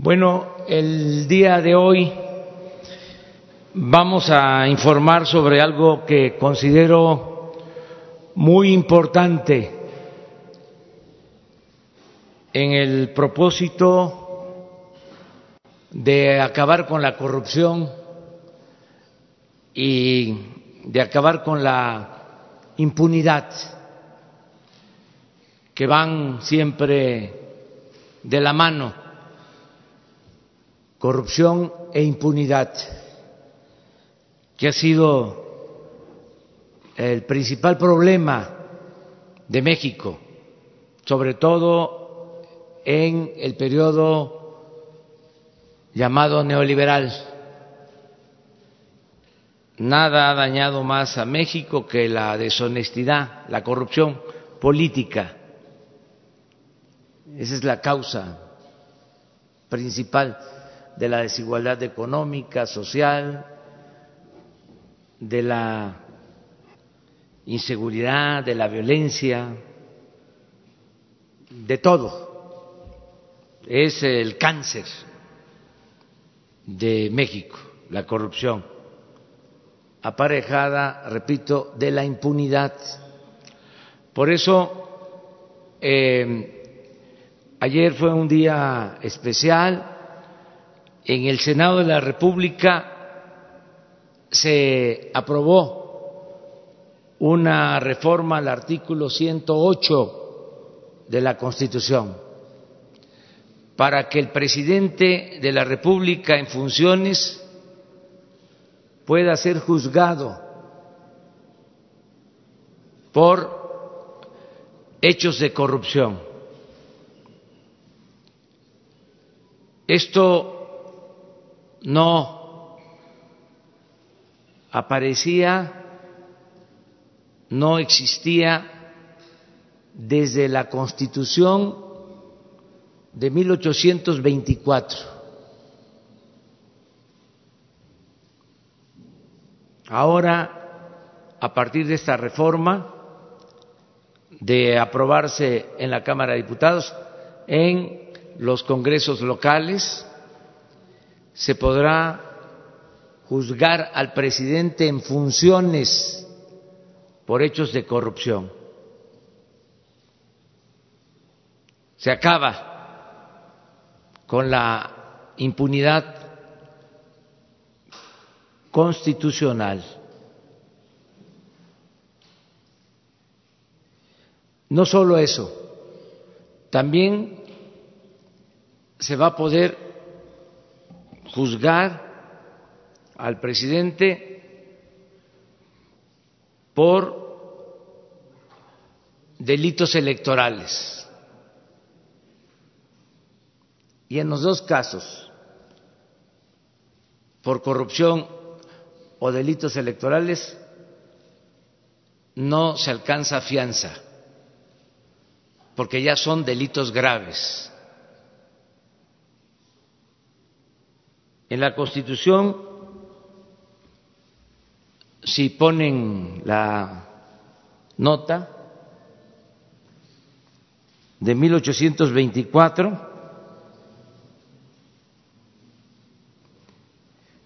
Bueno, el día de hoy vamos a informar sobre algo que considero muy importante en el propósito de acabar con la corrupción y de acabar con la impunidad que van siempre de la mano corrupción e impunidad, que ha sido el principal problema de México, sobre todo en el periodo llamado neoliberal. Nada ha dañado más a México que la deshonestidad, la corrupción política. Esa es la causa principal de la desigualdad económica, social, de la inseguridad, de la violencia, de todo. Es el cáncer de México, la corrupción, aparejada, repito, de la impunidad. Por eso, eh, ayer fue un día especial en el Senado de la República se aprobó una reforma al artículo 108 de la Constitución para que el presidente de la República en funciones pueda ser juzgado por hechos de corrupción. Esto no aparecía, no existía desde la Constitución de 1824. Ahora, a partir de esta reforma, de aprobarse en la Cámara de Diputados, en los congresos locales, se podrá juzgar al presidente en funciones por hechos de corrupción. Se acaba con la impunidad constitucional. No solo eso, también se va a poder juzgar al presidente por delitos electorales. Y en los dos casos, por corrupción o delitos electorales, no se alcanza fianza, porque ya son delitos graves. En la Constitución, si ponen la nota de 1824,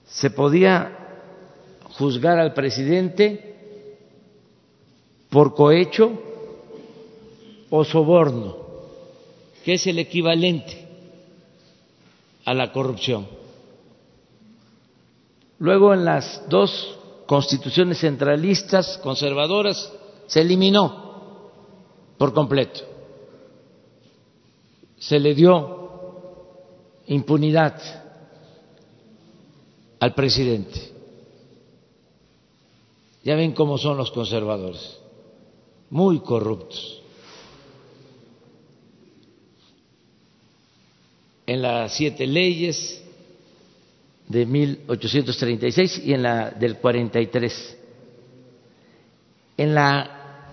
se podía juzgar al presidente por cohecho o soborno, que es el equivalente a la corrupción. Luego en las dos constituciones centralistas conservadoras se eliminó por completo. Se le dio impunidad al presidente. Ya ven cómo son los conservadores, muy corruptos. en las siete leyes de 1836 y en la del 43. En la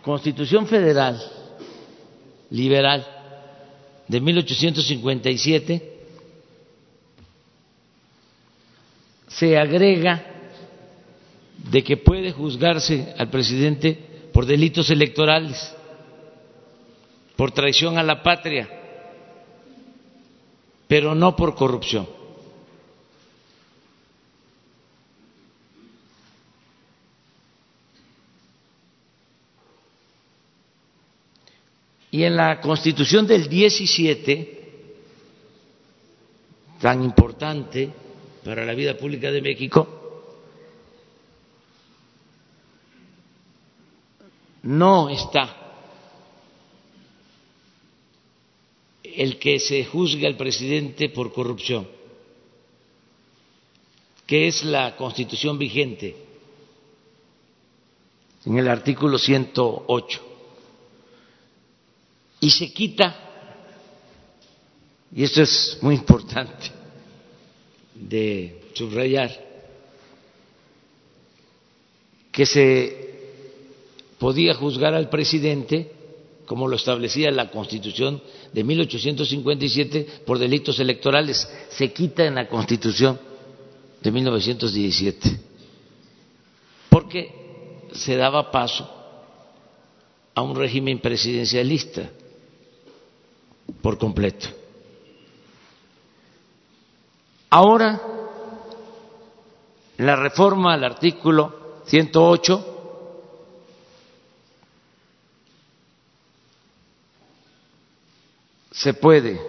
Constitución Federal Liberal de 1857 se agrega de que puede juzgarse al presidente por delitos electorales, por traición a la patria, pero no por corrupción. Y en la Constitución del 17, tan importante para la vida pública de México, no está el que se juzgue al presidente por corrupción, que es la constitución vigente en el artículo 108 y se quita, y esto es muy importante de subrayar, que se podía juzgar al presidente, como lo establecía la Constitución de 1857, por delitos electorales. Se quita en la Constitución de 1917, porque se daba paso a un régimen presidencialista por completo. Ahora, la reforma al artículo 108 se puede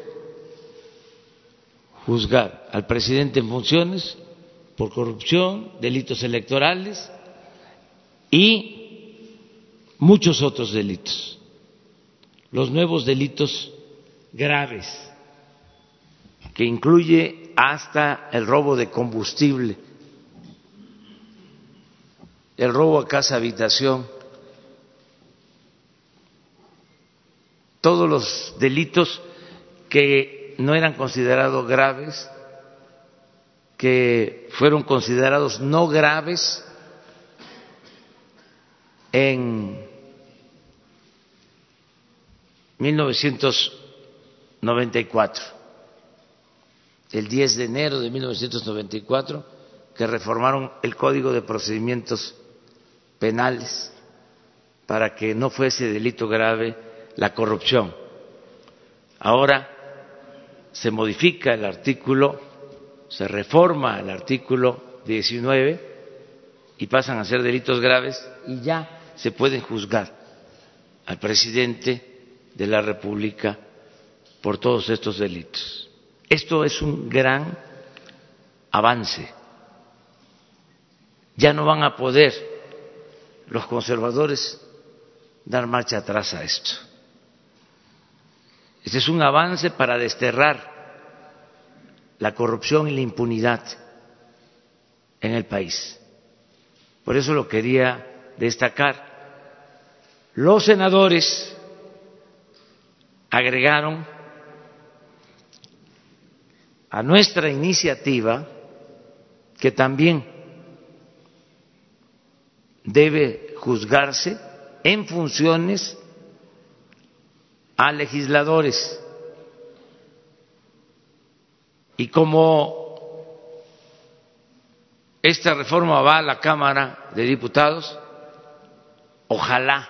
juzgar al presidente en funciones por corrupción, delitos electorales y muchos otros delitos. Los nuevos delitos graves, que incluye hasta el robo de combustible, el robo a casa habitación, todos los delitos que no eran considerados graves, que fueron considerados no graves en 1900 94, el 10 de enero de 1994, que reformaron el Código de Procedimientos Penales para que no fuese delito grave la corrupción. Ahora se modifica el artículo, se reforma el artículo 19 y pasan a ser delitos graves y ya se pueden juzgar al presidente de la República por todos estos delitos. Esto es un gran avance. Ya no van a poder los conservadores dar marcha atrás a esto. Este es un avance para desterrar la corrupción y la impunidad en el país. Por eso lo quería destacar. Los senadores agregaron a nuestra iniciativa que también debe juzgarse en funciones a legisladores. Y como esta reforma va a la Cámara de Diputados, ojalá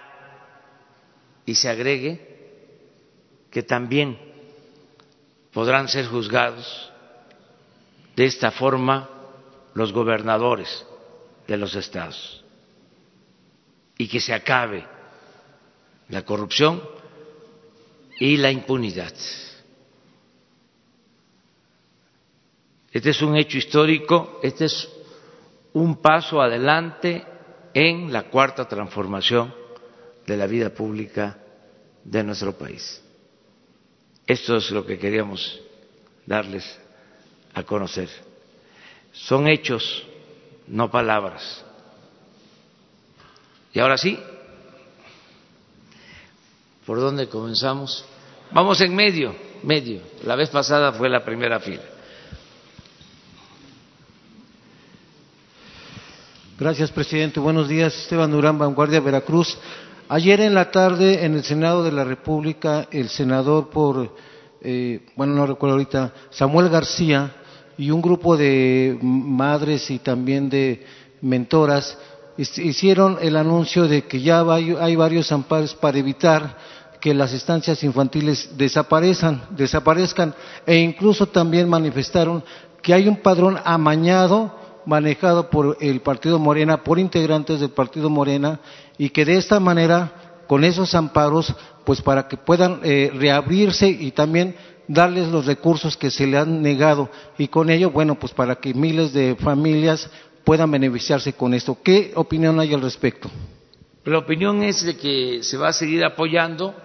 y se agregue que también podrán ser juzgados de esta forma los gobernadores de los estados y que se acabe la corrupción y la impunidad. Este es un hecho histórico, este es un paso adelante en la cuarta transformación de la vida pública de nuestro país. Esto es lo que queríamos darles a conocer. Son hechos, no palabras. Y ahora sí, ¿por dónde comenzamos? Vamos en medio, medio. La vez pasada fue la primera fila. Gracias, presidente. Buenos días. Esteban Durán, Vanguardia, Veracruz. Ayer en la tarde, en el Senado de la República, el senador por, eh, bueno, no recuerdo ahorita, Samuel García y un grupo de madres y también de mentoras hicieron el anuncio de que ya hay varios amparos para evitar que las estancias infantiles desaparezcan, desaparezcan. E incluso también manifestaron que hay un padrón amañado manejado por el Partido Morena, por integrantes del Partido Morena, y que de esta manera, con esos amparos, pues para que puedan eh, reabrirse y también darles los recursos que se le han negado, y con ello, bueno, pues para que miles de familias puedan beneficiarse con esto. ¿Qué opinión hay al respecto? La opinión es de que se va a seguir apoyando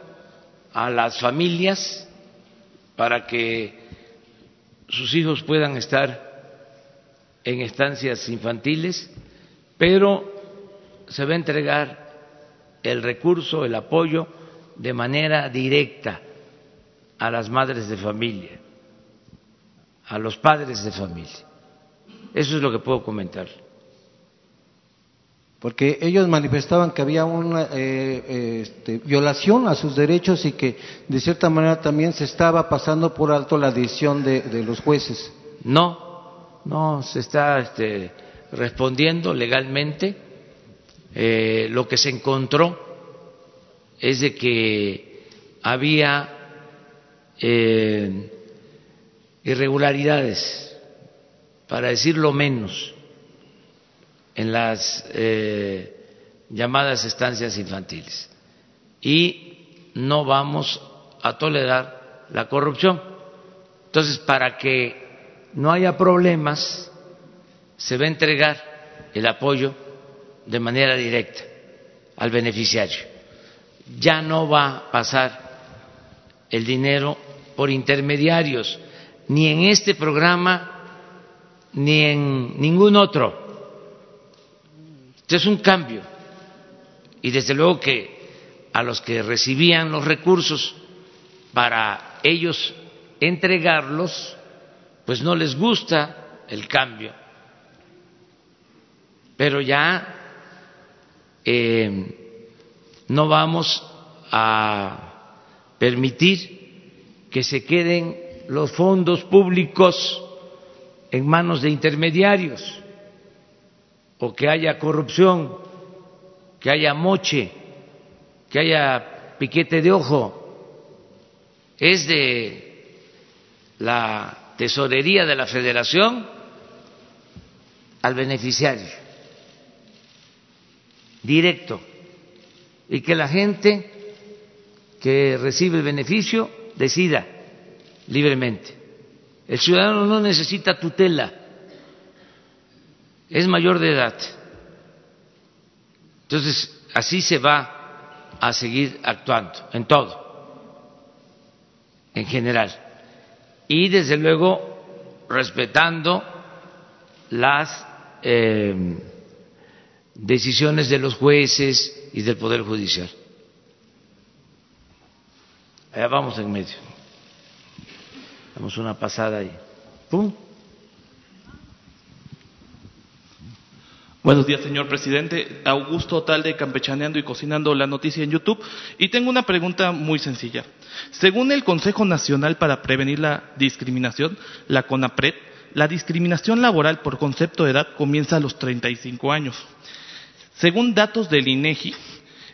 a las familias para que sus hijos puedan estar en estancias infantiles, pero se va a entregar el recurso, el apoyo de manera directa a las madres de familia, a los padres de familia. Eso es lo que puedo comentar. Porque ellos manifestaban que había una eh, eh, este, violación a sus derechos y que de cierta manera también se estaba pasando por alto la decisión de los jueces. No, no se está este, respondiendo legalmente. Eh, lo que se encontró es de que había eh, irregularidades, para decirlo menos, en las eh, llamadas estancias infantiles. Y no vamos a tolerar la corrupción. Entonces, para que no haya problemas, se va a entregar el apoyo de manera directa al beneficiario. Ya no va a pasar el dinero por intermediarios, ni en este programa, ni en ningún otro. Es un cambio. Y desde luego que a los que recibían los recursos para ellos entregarlos, pues no les gusta el cambio. Pero ya eh, no vamos a permitir que se queden los fondos públicos en manos de intermediarios o que haya corrupción, que haya moche, que haya piquete de ojo. Es de la tesorería de la federación al beneficiario, directo, y que la gente que recibe el beneficio decida libremente. El ciudadano no necesita tutela, es mayor de edad. Entonces, así se va a seguir actuando en todo, en general y desde luego respetando las eh, decisiones de los jueces y del Poder Judicial. Allá vamos en medio. Damos una pasada ahí. ¡Pum! Buenos días, señor presidente. Augusto Talde, campechaneando y cocinando la noticia en YouTube. Y tengo una pregunta muy sencilla. Según el Consejo Nacional para Prevenir la Discriminación, la CONAPRED, la discriminación laboral por concepto de edad comienza a los 35 años. Según datos del INEGI,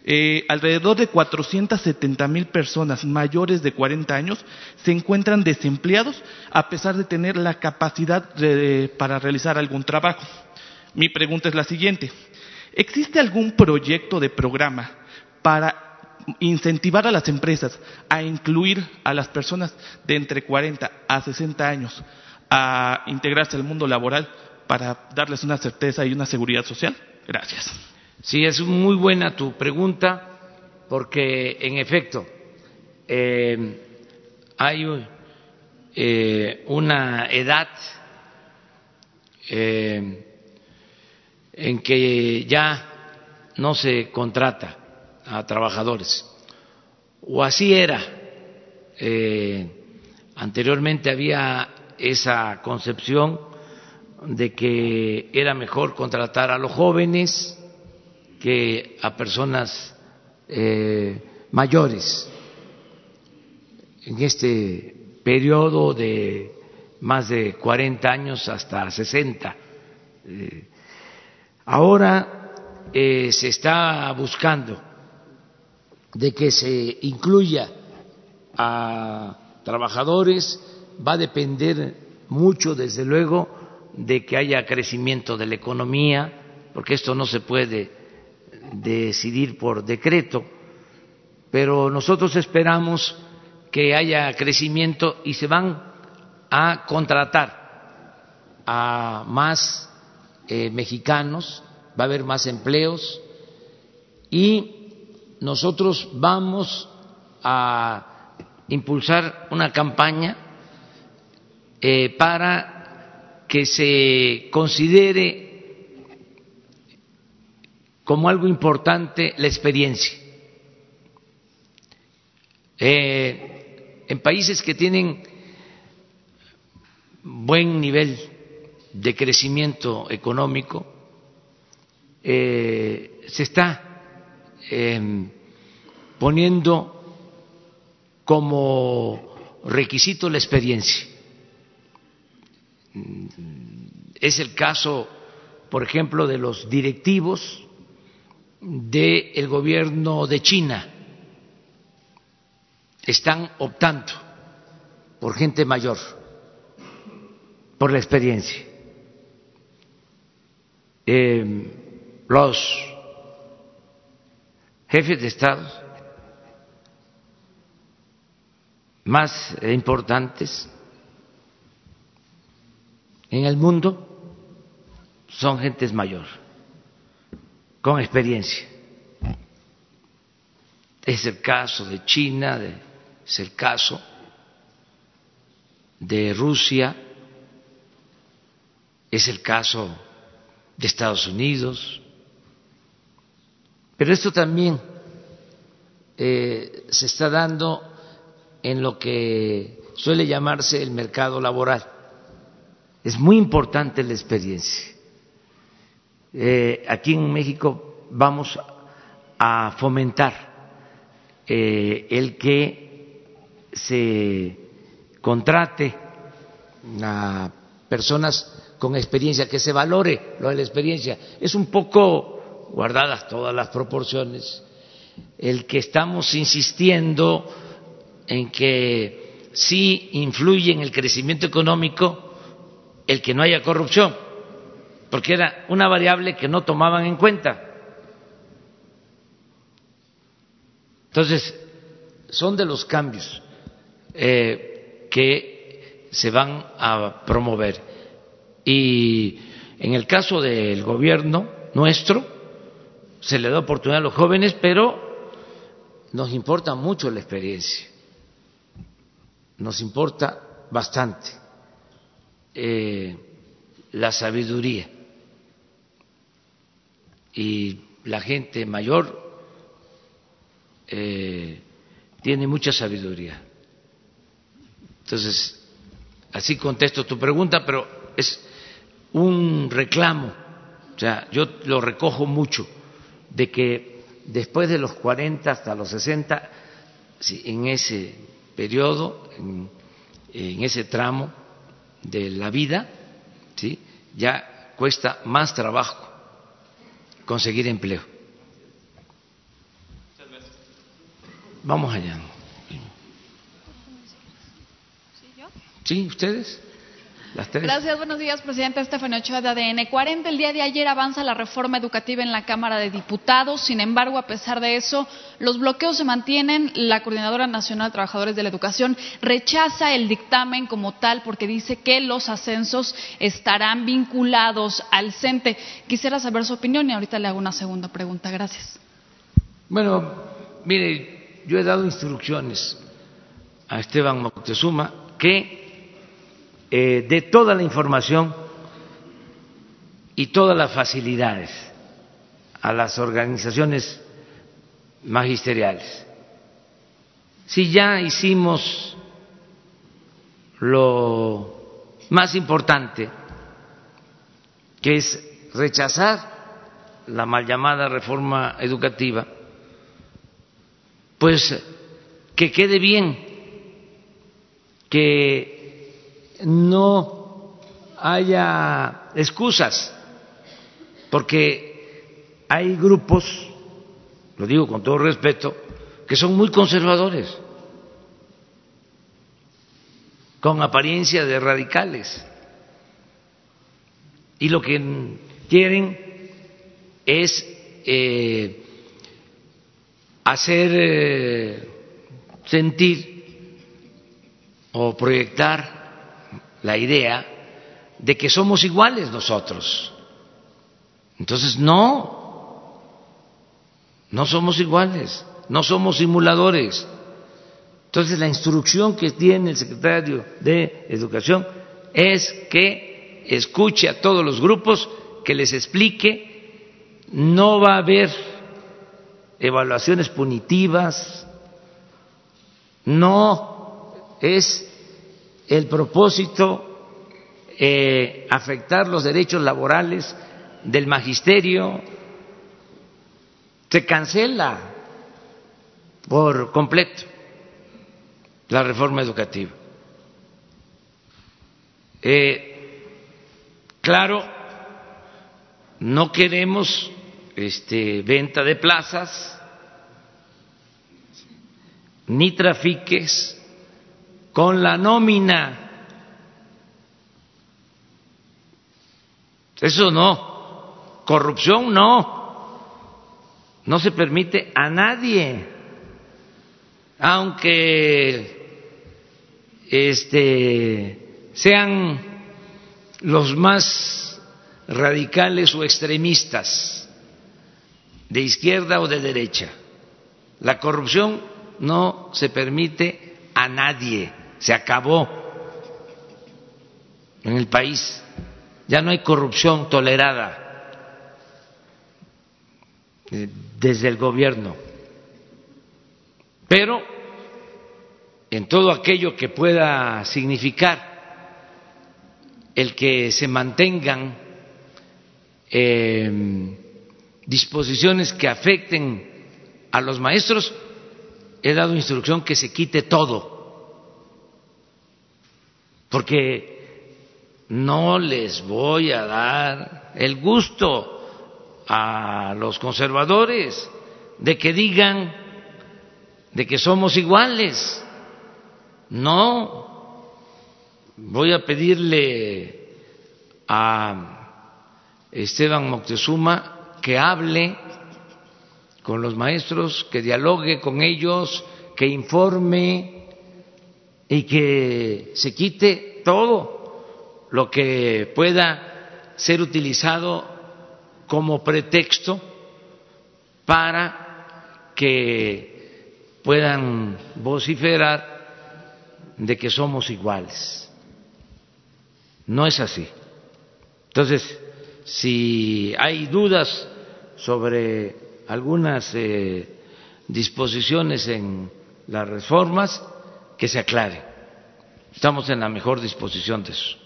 eh, alrededor de 470 mil personas mayores de 40 años se encuentran desempleados a pesar de tener la capacidad para realizar algún trabajo. Mi pregunta es la siguiente. ¿Existe algún proyecto de programa para incentivar a las empresas a incluir a las personas de entre 40 a 60 años a integrarse al mundo laboral para darles una certeza y una seguridad social? Gracias. Sí, es muy buena tu pregunta porque, en efecto, eh, hay eh, una edad eh, en que ya no se contrata a trabajadores, o así era Anteriormente había esa concepción de que era mejor contratar a los jóvenes que a personas eh, mayores. En este periodo de más de 40 años hasta 60. Eh, ahora eh, se está buscando de que se incluya a trabajadores, va a depender mucho, desde luego, de que haya crecimiento de la economía, porque esto no se puede decidir por decreto, pero nosotros esperamos que haya crecimiento y se van a contratar a más eh, mexicanos, va a haber más empleos y nosotros vamos a impulsar una campaña eh, para que se considere como algo importante la experiencia. Eh, en países que tienen buen nivel de crecimiento económico, eh, se está em, poniendo como requisito la experiencia. Es el caso, por ejemplo, de los directivos del gobierno de China. Están optando por gente mayor por la experiencia. Eh, los jefes de Estado más importantes en el mundo son gentes mayor, con experiencia. Es el caso de China, es el caso de Rusia, es el caso de Estados Unidos, pero esto también eh, se está dando en lo que suele llamarse el mercado laboral. Es muy importante la experiencia. Eh, aquí en México vamos a fomentar eh, el que se contrate a personas con experiencia, que se valore lo de la experiencia. Es un poco, guardadas todas las proporciones, el que estamos insistiendo en que sí influye en el crecimiento económico el que no haya corrupción, porque era una variable que no tomaban en cuenta. Entonces, son de los cambios eh, que se van a promover. Y en el caso del gobierno nuestro, se le da oportunidad a los jóvenes, pero nos importa mucho la experiencia, nos importa bastante eh, la sabiduría. Y la gente mayor eh, tiene mucha sabiduría. Entonces, así contesto tu pregunta, pero es un reclamo, o sea, yo lo recojo mucho, de que después de los 40 hasta los 60, en ese periodo, en, ese tramo de la vida, ¿sí? ya cuesta más trabajo conseguir empleo. Vamos allá. ¿Sí, ustedes? Gracias, buenos días, presidente Estefano Ochoa de ADN 40. El día de ayer avanza la reforma educativa en la Cámara de Diputados. Sin embargo, a pesar de eso, los bloqueos se mantienen. La Coordinadora Nacional de Trabajadores de la Educación rechaza el dictamen como tal porque dice que los ascensos estarán vinculados al CENTE. Quisiera saber su opinión y ahorita le hago una segunda pregunta. Gracias. Bueno, mire, yo he dado instrucciones a Esteban Moctezuma que eh, de toda la información y todas las facilidades a las organizaciones magisteriales. Si ya hicimos lo más importante, que es rechazar la mal llamada reforma educativa, pues que quede bien, que no haya excusas, porque hay grupos, lo digo con todo respeto, que son muy conservadores con apariencia de radicales. Y lo que quieren es eh, hacer eh, sentir o proyectar la idea de que somos iguales nosotros. Entonces, no, no somos iguales, no somos simuladores. Entonces, la instrucción que tiene el secretario de Educación es que escuche a todos los grupos, que les explique, no va a haber evaluaciones punitivas, no es el propósito eh, afectar los derechos laborales del magisterio, se cancela por completo la reforma educativa. Eh, claro, no queremos este, venta de plazas ni trafiques con la nómina. Eso no, corrupción no, no se permite a nadie, aunque este, sean los más radicales o extremistas, de izquierda o de derecha. La corrupción no se permite a nadie, se acabó en el país. Ya no hay corrupción tolerada eh, desde el gobierno. Pero en todo aquello que pueda significar el que se mantengan eh, disposiciones que afecten a los maestros, he dado instrucción que se quite todo, porque no les voy a dar el gusto a los conservadores de que digan de que somos iguales. No, voy a pedirle a Esteban Moctezuma que hable con los maestros, que dialogue con ellos, que informe y que se quite todo lo que pueda ser utilizado como pretexto para que puedan vociferar de que somos iguales. No es así. Entonces, si hay dudas sobre algunas eh, disposiciones en las reformas, que se aclare. Estamos en la mejor disposición de eso.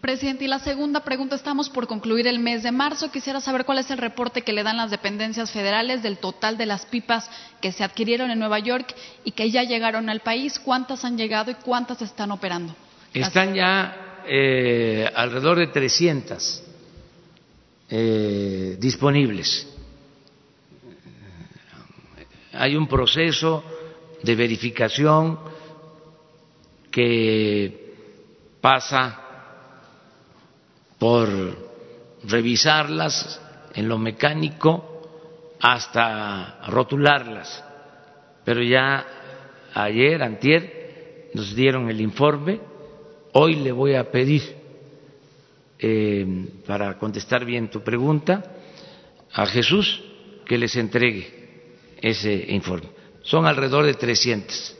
Presidente, y la segunda pregunta, estamos por concluir el mes de marzo. Quisiera saber cuál es el reporte que le dan las dependencias federales del total de las pipas que se adquirieron en Nueva York y que ya llegaron al país, cuántas han llegado y cuántas están operando. Están ya eh, alrededor de 300 eh, disponibles. Hay un proceso de verificación que pasa por revisarlas en lo mecánico hasta rotularlas. Pero ya ayer, antier, nos dieron el informe. Hoy le voy a pedir, eh, para contestar bien tu pregunta, a Jesús que les entregue ese informe. Son alrededor de 300.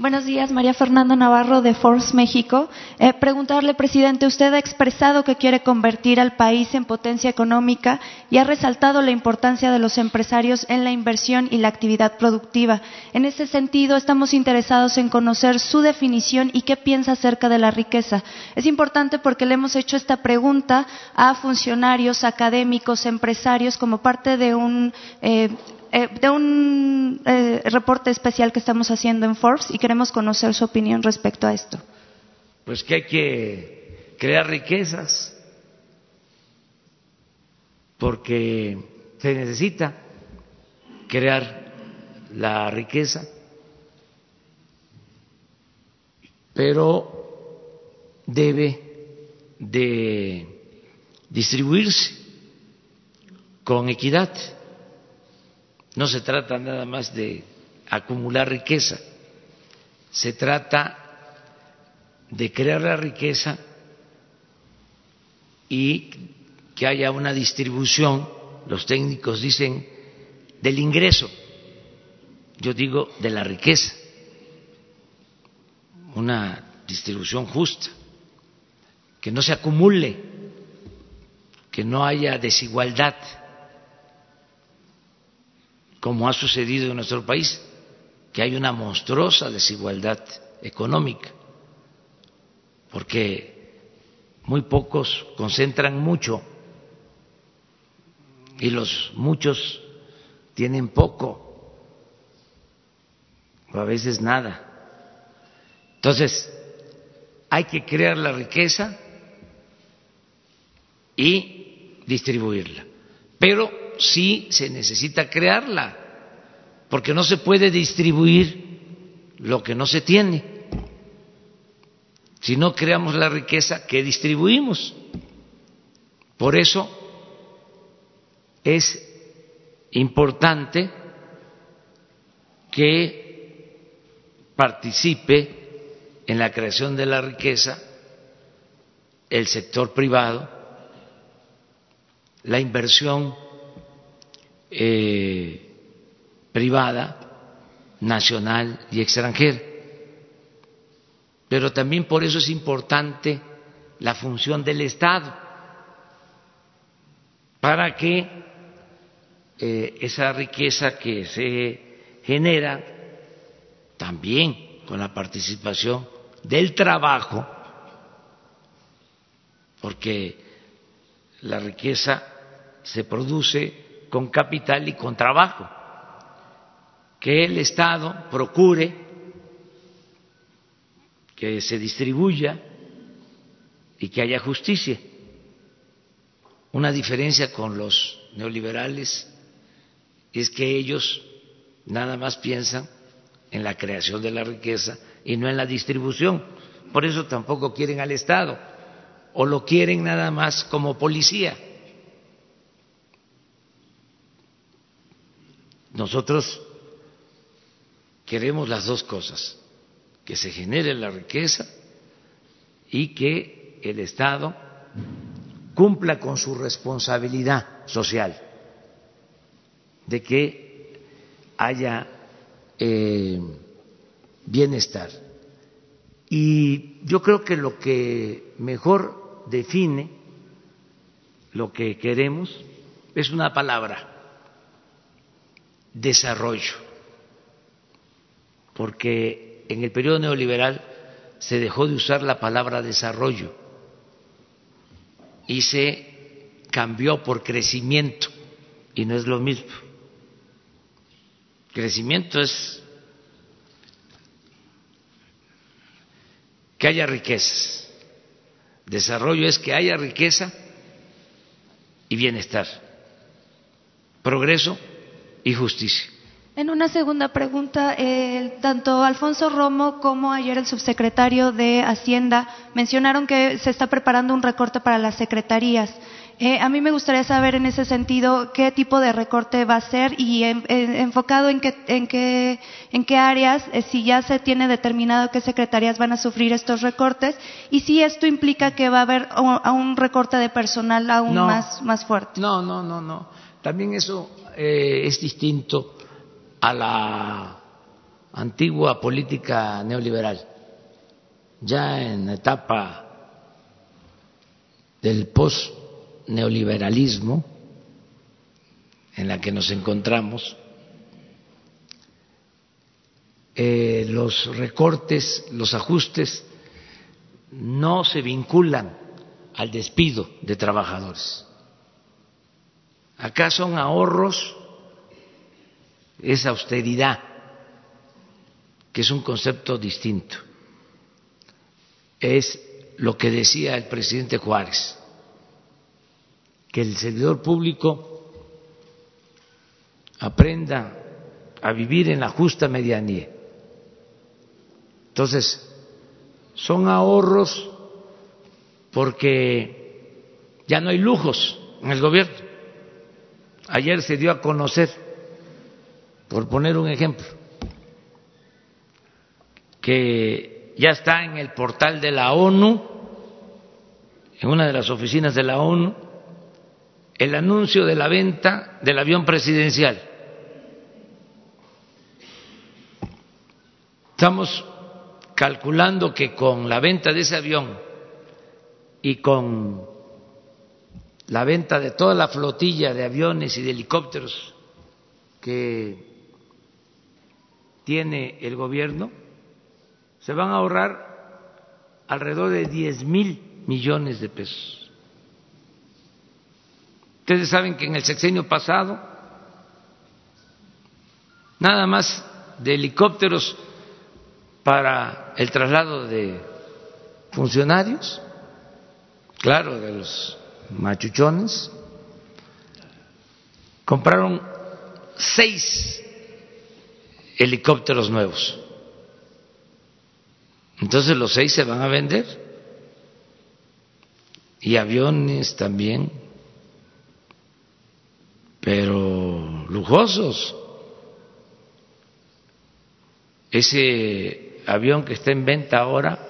Buenos días, María Fernanda Navarro de Force México. Eh, preguntarle, presidente, usted ha expresado que quiere convertir al país en potencia económica y ha resaltado la importancia de los empresarios en la inversión y la actividad productiva. En ese sentido, estamos interesados en conocer su definición y qué piensa acerca de la riqueza. Es importante porque le hemos hecho esta pregunta a funcionarios, académicos, empresarios, como parte de un eh, eh, de un eh, reporte especial que estamos haciendo en Forbes y queremos conocer su opinión respecto a esto. Pues que hay que crear riquezas porque se necesita crear la riqueza, pero debe de distribuirse con equidad no se trata nada más de acumular riqueza, se trata de crear la riqueza y que haya una distribución, los técnicos dicen, del ingreso, yo digo de la riqueza, una distribución justa, que no se acumule, que no haya desigualdad como ha sucedido en nuestro país, que hay una monstruosa desigualdad económica, porque muy pocos concentran mucho y los muchos tienen poco, o a veces nada. Entonces, hay que crear la riqueza y distribuirla. Pero sí se necesita crearla, porque no se puede distribuir lo que no se tiene. Si no creamos la riqueza, ¿qué distribuimos? Por eso es importante que participe en la creación de la riqueza el sector privado, la inversión eh, privada, nacional y extranjera. Pero también por eso es importante la función del Estado, para que eh, esa riqueza que se genera, también con la participación del trabajo, porque la riqueza se produce con capital y con trabajo. Que el Estado procure que se distribuya y que haya justicia. Una diferencia con los neoliberales es que ellos nada más piensan en la creación de la riqueza y no en la distribución. Por eso tampoco quieren al Estado o lo quieren nada más como policía Nosotros queremos las dos cosas, que se genere la riqueza y que el Estado cumpla con su responsabilidad social de que haya eh, bienestar. Y yo creo que lo que mejor define lo que queremos es una palabra, desarrollo, porque en el periodo neoliberal se dejó de usar la palabra desarrollo y se cambió por crecimiento y no es lo mismo. Crecimiento es que haya riqueza, desarrollo es que haya riqueza y bienestar, progreso y justicia. En una segunda pregunta, eh, tanto Alfonso Romo como ayer el subsecretario de Hacienda mencionaron que se está preparando un recorte para las secretarías. Eh, a mí me gustaría saber en ese sentido qué tipo de recorte va a ser y enfocado en qué, en qué, en qué áreas, eh, si ya se tiene determinado qué secretarías van a sufrir estos recortes y si esto implica que va a haber un recorte de personal aún más, más fuerte. No, no, no, no. También eso eh, es distinto a la antigua política neoliberal, ya en la etapa del post-neoliberalismo en la que nos encontramos, eh, los recortes, los ajustes no se vinculan al despido de trabajadores. Acá son ahorros, es austeridad, que es un concepto distinto. Es lo que decía el presidente Juárez, que el servidor público aprenda a vivir en la justa medianía. Entonces, son ahorros porque ya no hay lujos en el gobierno. Ayer se dio a conocer, por poner un ejemplo, que ya está en el portal de la ONU, en una de las oficinas de la ONU, el anuncio de la venta del avión presidencial. Estamos calculando que con la venta de ese avión y con la venta de toda la flotilla de aviones y de helicópteros que tiene el gobierno, se van a ahorrar alrededor de 10 mil millones de pesos. Ustedes saben que en el sexenio pasado, nada más de helicópteros para el traslado de funcionarios, claro, de los machuchones, compraron seis helicópteros nuevos. Entonces los seis se van a vender y aviones también, pero lujosos. Ese avión que está en venta ahora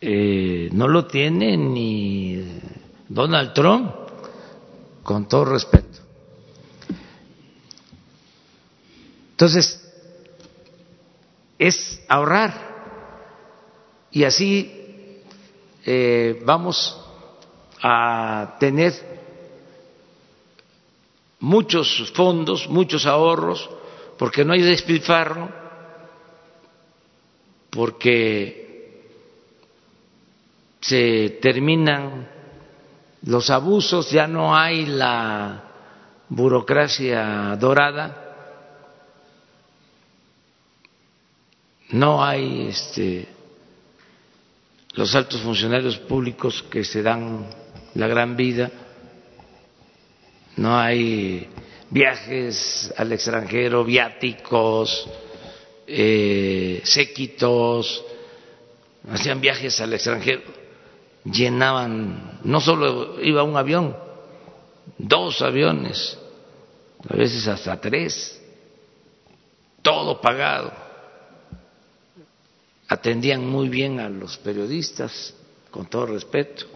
eh, no lo tiene ni Donald Trump, con todo respeto. Entonces, es ahorrar y así eh, vamos a tener muchos fondos, muchos ahorros, porque no hay despilfarro, porque se terminan los abusos, ya no hay la burocracia dorada, no hay este, los altos funcionarios públicos que se dan la gran vida, no hay viajes al extranjero, viáticos, eh, séquitos, hacían viajes al extranjero llenaban, no solo iba un avión, dos aviones, a veces hasta tres, todo pagado. Atendían muy bien a los periodistas, con todo respeto.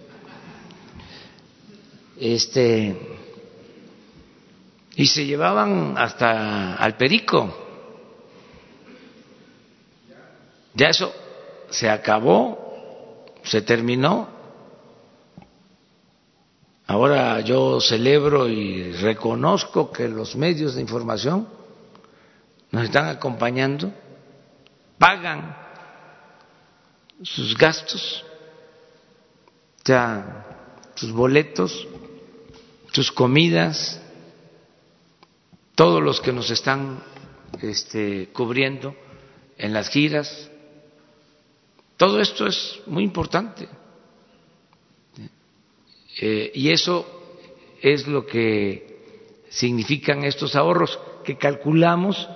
Este y se llevaban hasta al perico. Ya eso se acabó, se terminó. Ahora yo celebro y reconozco que los medios de información nos están acompañando, pagan sus gastos, ya sus boletos, sus comidas, todos los que nos están este, cubriendo en las giras. Todo esto es muy importante. Eh, y eso es lo que significan estos ahorros que calculamos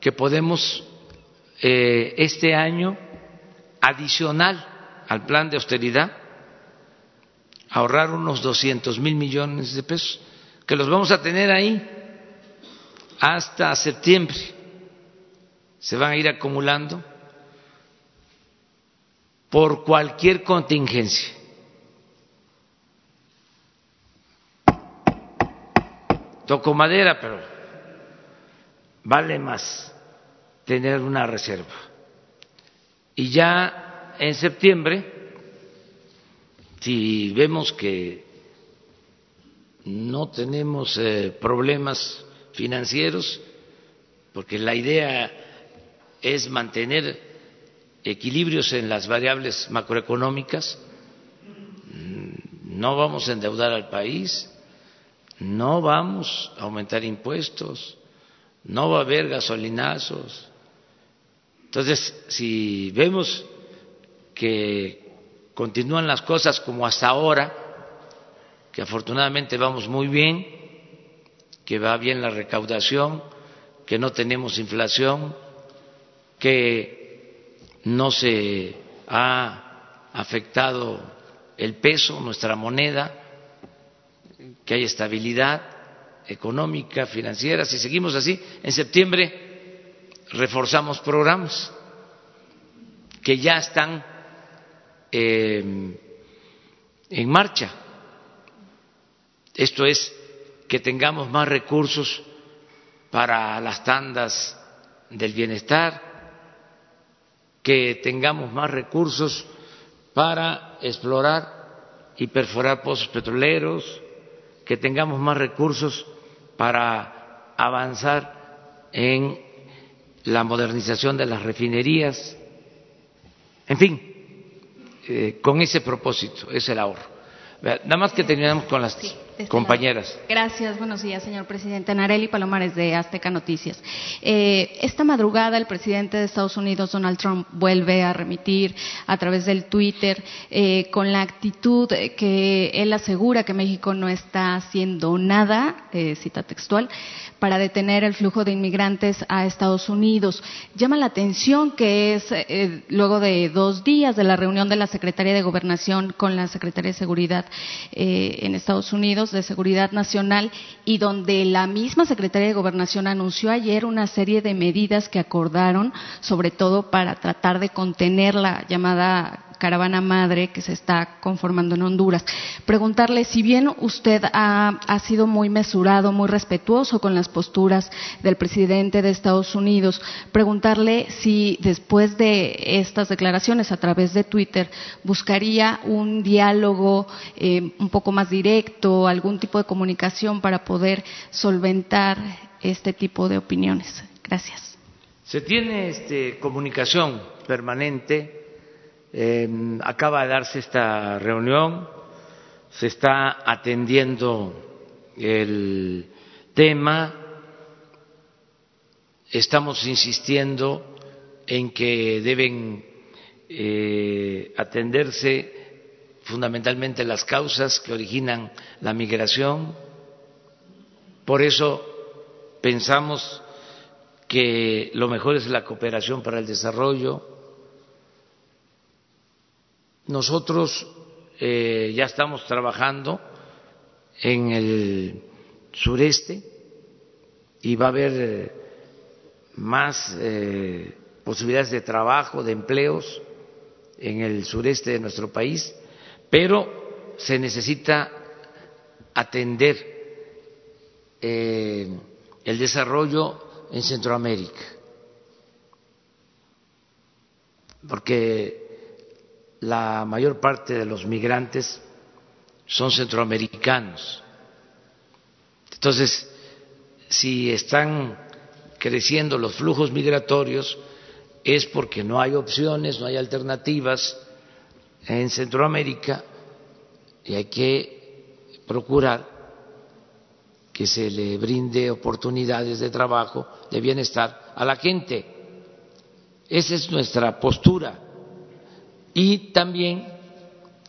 que podemos eh, este año adicional al plan de austeridad ahorrar unos 200 mil millones de pesos que los vamos a tener ahí hasta septiembre se van a ir acumulando por cualquier contingencia toco madera, pero vale más tener una reserva. Y ya en septiembre, si vemos que no tenemos eh, problemas financieros, porque la idea es mantener equilibrios en las variables macroeconómicas, no vamos a endeudar al país, no vamos a aumentar impuestos, no va a haber gasolinazos. Entonces, si vemos que continúan las cosas como hasta ahora, que afortunadamente vamos muy bien, que va bien la recaudación, que no tenemos inflación, que no se ha afectado el peso, nuestra moneda, que hay estabilidad económica, financiera. Si seguimos así, en septiembre reforzamos programas que ya están eh, en marcha. Esto es que tengamos más recursos para las tandas del bienestar, que tengamos más recursos para explorar y perforar pozos petroleros, que tengamos más recursos para avanzar en la modernización de las refinerías, en fin, eh, con ese propósito es el ahorro. Nada más que terminamos con las compañeras. Gracias, buenos días, señor presidente. Nareli Palomares de Azteca Noticias. Eh, esta madrugada el presidente de Estados Unidos, Donald Trump, vuelve a remitir a través del Twitter eh, con la actitud que él asegura que México no está haciendo nada, eh, cita textual, para detener el flujo de inmigrantes a Estados Unidos. Llama la atención que es luego de dos días de la reunión de la Secretaría de Gobernación con la Secretaría de Seguridad en Estados Unidos, de Seguridad Nacional, y donde la misma Secretaría de Gobernación anunció ayer una serie de medidas que acordaron, sobre todo para tratar de contener la llamada caravana madre que se está conformando en Honduras. Preguntarle si bien usted ha, sido muy mesurado, muy respetuoso con las posturas del presidente de Estados Unidos, preguntarle si después de estas declaraciones a través de Twitter buscaría un diálogo eh, un poco más directo, algún tipo de comunicación para poder solventar este tipo de opiniones. Gracias. Se tiene este, comunicación permanente Em, acaba de darse esta reunión, se está atendiendo el tema, estamos insistiendo en que deben eh, atenderse fundamentalmente las causas que originan la migración. Por eso pensamos que lo mejor es la cooperación para el desarrollo, nosotros eh, ya estamos trabajando en el sureste y va a haber eh, más eh, posibilidades de trabajo, de empleos en el sureste de nuestro país, pero se necesita atender el desarrollo en Centroamérica, porque la mayor parte de los migrantes son centroamericanos. Entonces, si están creciendo los flujos migratorios, es porque no hay opciones, no hay alternativas en Centroamérica y hay que procurar que se le brinde oportunidades de trabajo, de bienestar a la gente. Esa es nuestra postura y también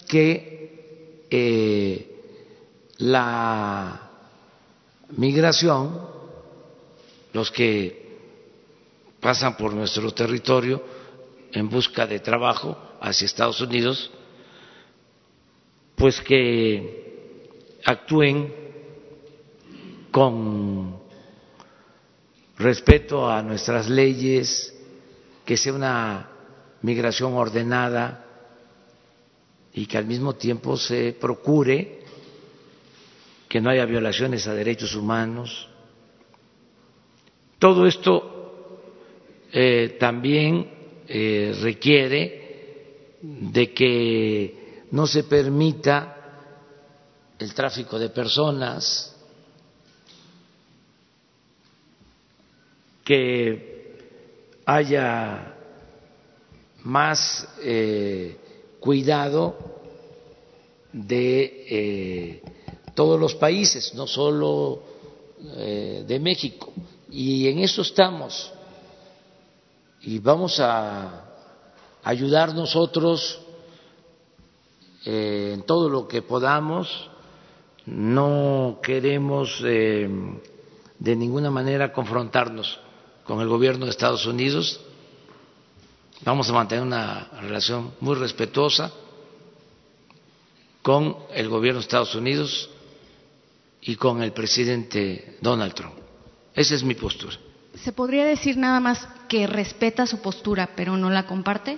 que eh, la migración, los que pasan por nuestro territorio en busca de trabajo hacia Estados Unidos, pues que actúen con respeto a nuestras leyes, que sea una migración ordenada y que al mismo tiempo se procure que no haya violaciones a derechos humanos, Todo esto eh, también eh, requiere de que no se permita el tráfico de personas, que haya más eh, cuidado de eh, todos los países, no solo eh, de México. Y en eso estamos. Y vamos a ayudar nosotros en todo lo que podamos. No queremos de ninguna manera confrontarnos con el gobierno de Estados Unidos. Vamos a mantener una relación muy respetuosa con el gobierno de Estados Unidos y con el presidente Donald Trump. Esa es mi postura. ¿Se podría decir nada más que respeta su postura, pero no la comparte?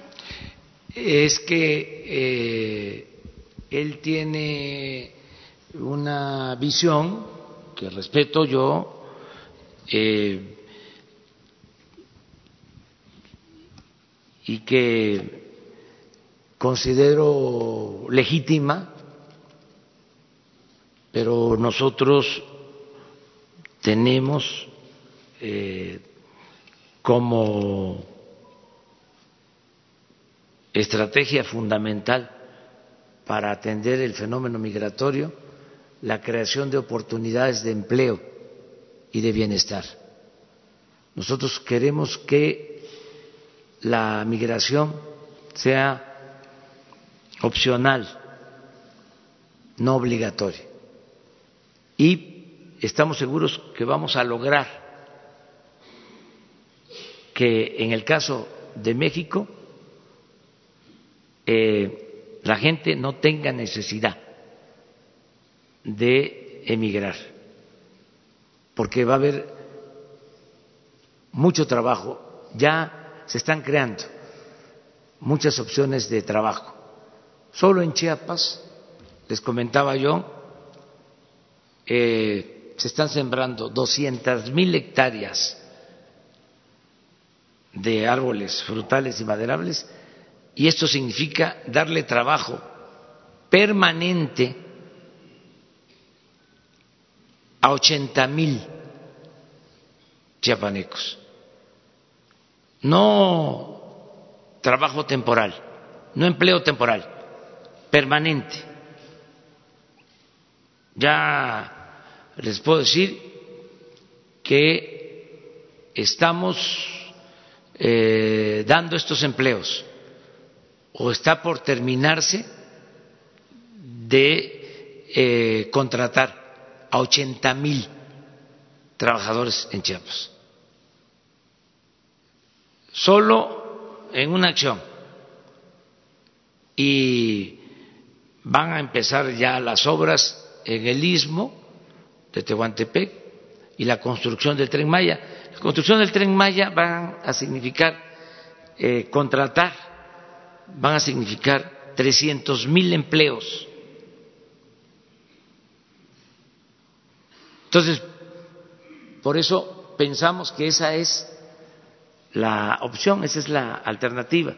Es que eh, él tiene una visión que respeto yo, eh, y que considero legítima, pero nosotros tenemos eh, como estrategia fundamental para atender el fenómeno migratorio la creación de oportunidades de empleo y de bienestar. Nosotros queremos que la migración sea opcional, no obligatoria. Y estamos seguros que vamos a lograr que en el caso de México eh, la gente no tenga necesidad de emigrar, porque va a haber mucho trabajo. Ya se están creando muchas opciones de trabajo. Solo en Chiapas, les comentaba yo, eh, se están sembrando 200 mil hectáreas de árboles frutales y maderables y esto significa darle trabajo permanente a 80 mil chiapanecos no trabajo temporal, no empleo temporal, permanente. Ya les puedo decir que estamos eh, dando estos empleos o está por terminarse de eh, contratar a 80 mil trabajadores en Chiapas solo en una acción y van a empezar ya las obras en el istmo de Tehuantepec y la construcción del tren Maya. La construcción del tren Maya va a significar eh, contratar, van a significar 300 mil empleos. Entonces, por eso pensamos que esa es la opción, esa es la alternativa.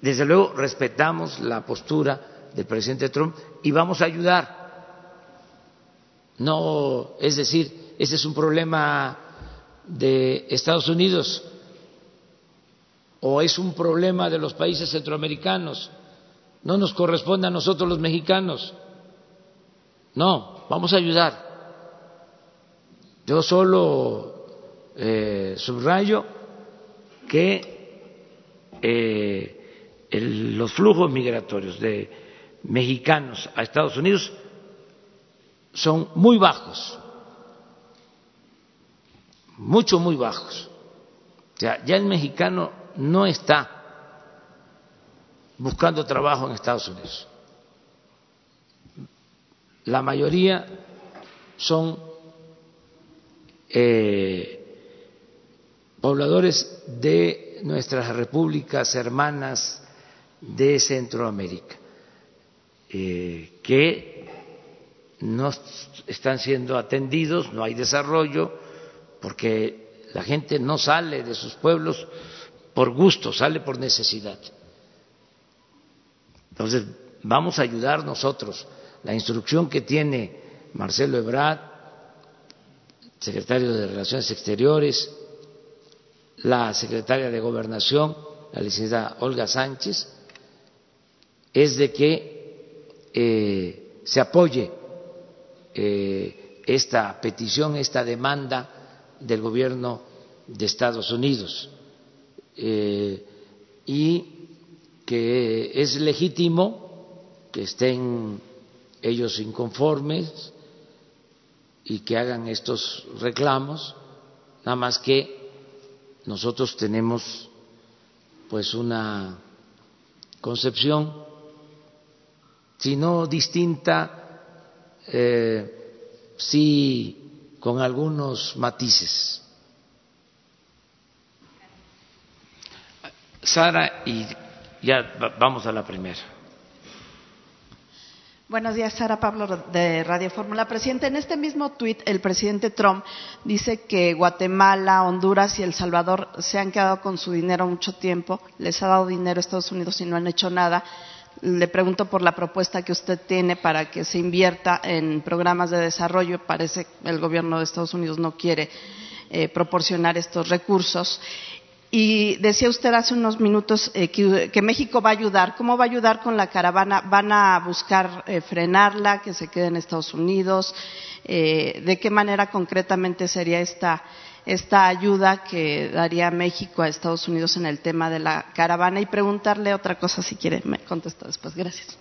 Desde luego respetamos la postura del presidente Trump y vamos a ayudar. No, es decir, ese es un problema de Estados Unidos o es un problema de los países centroamericanos. No nos corresponde a nosotros los mexicanos. No, vamos a ayudar. Yo solo eh, subrayo que eh, los flujos migratorios de mexicanos a Estados Unidos son muy bajos, mucho, muy bajos. O sea, ya el mexicano no está buscando trabajo en Estados Unidos. La mayoría son eh, pobladores de nuestras repúblicas hermanas de Centroamérica, eh, que no están siendo atendidos, no hay desarrollo, porque la gente no sale de sus pueblos por gusto, sale por necesidad. Entonces, vamos a ayudar nosotros. La instrucción que tiene Marcelo Ebrard, secretario de Relaciones Exteriores, la secretaria de Gobernación, la licenciada Olga Sánchez, es de que eh, se apoye eh, esta petición, esta demanda del gobierno de Estados Unidos eh, y que es legítimo que estén ellos inconformes y que hagan estos reclamos, nada más que nosotros tenemos pues una concepción, si no distinta, eh, sí con algunos matices. Sara, y ya vamos a la primera. Buenos días, Sara Pablo de Radio Fórmula. Presidente, en este mismo tuit, el presidente Trump dice que Guatemala, Honduras y El Salvador se han quedado con su dinero mucho tiempo, les ha dado dinero a Estados Unidos y no han hecho nada. Le pregunto por la propuesta que usted tiene para que se invierta en programas de desarrollo. Parece que el gobierno de Estados Unidos no quiere eh, proporcionar estos recursos. Y decía usted hace unos minutos eh, que, México va a ayudar. ¿Cómo va a ayudar con la caravana? ¿Van a buscar eh, frenarla, que se quede en Estados Unidos? Eh, ¿De qué manera concretamente sería esta, esta ayuda que daría México a Estados Unidos en el tema de la caravana? Y preguntarle otra cosa, si quiere, me contesta después. Gracias.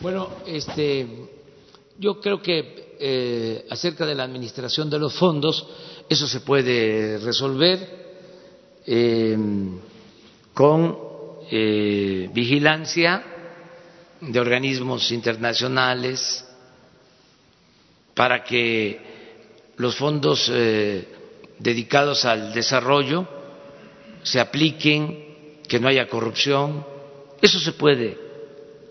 Bueno, este, yo creo que acerca de la administración de los fondos, eso se puede resolver eh, con eh, vigilancia de organismos internacionales para que los fondos eh, dedicados al desarrollo se apliquen, que no haya corrupción. Eso se puede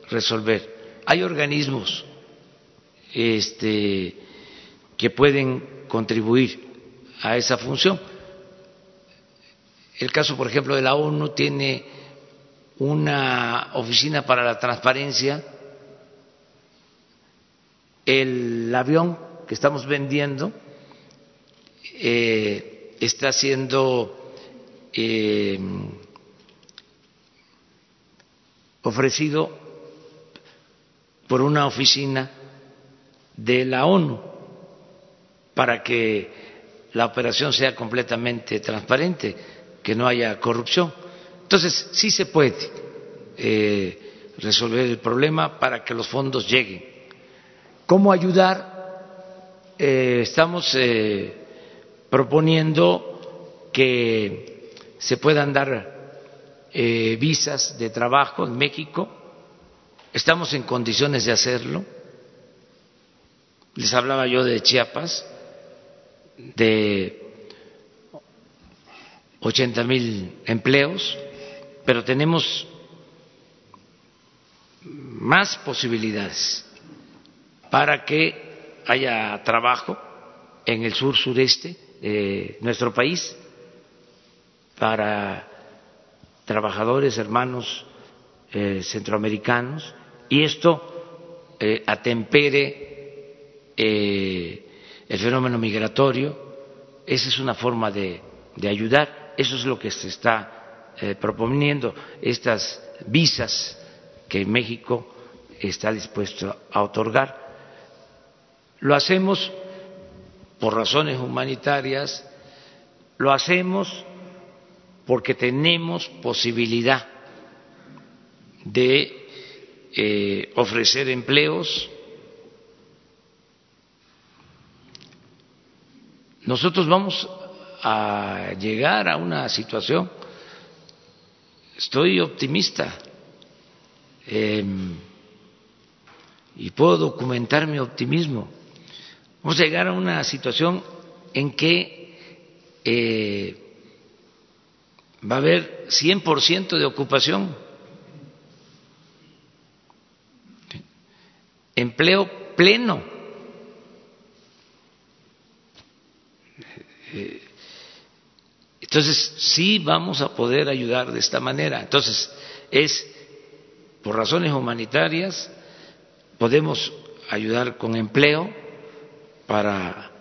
resolver. Hay organismos este, que pueden contribuir a esa función el caso, por ejemplo, de la ONU tiene una oficina para la transparencia. El avión que estamos vendiendo eh, está siendo eh, ofrecido por una oficina de la ONU para que la operación sea completamente transparente que no haya corrupción. Entonces, sí se puede eh, resolver el problema para que los fondos lleguen. ¿Cómo ayudar? Eh, estamos eh, proponiendo que se puedan dar visas de trabajo en México. Estamos en condiciones de hacerlo. Les hablaba yo de Chiapas, de 80 mil empleos, pero tenemos más posibilidades para que haya trabajo en el sur sureste de nuestro país para trabajadores hermanos eh, centroamericanos y esto eh, atempere eh, el fenómeno migratorio. Esa es una forma de, de ayudar eso es lo que se está eh, proponiendo, estas visas que México está dispuesto a otorgar. Lo hacemos por razones humanitarias, lo hacemos porque tenemos posibilidad de eh, ofrecer empleos. Nosotros vamos a llegar a una situación, estoy optimista em, y puedo documentar mi optimismo. Vamos a llegar a una situación en que eh, va a haber 100% de ocupación, empleo pleno. Eh, Entonces, sí vamos a poder ayudar de esta manera. Entonces, es por razones humanitarias, podemos ayudar con empleo para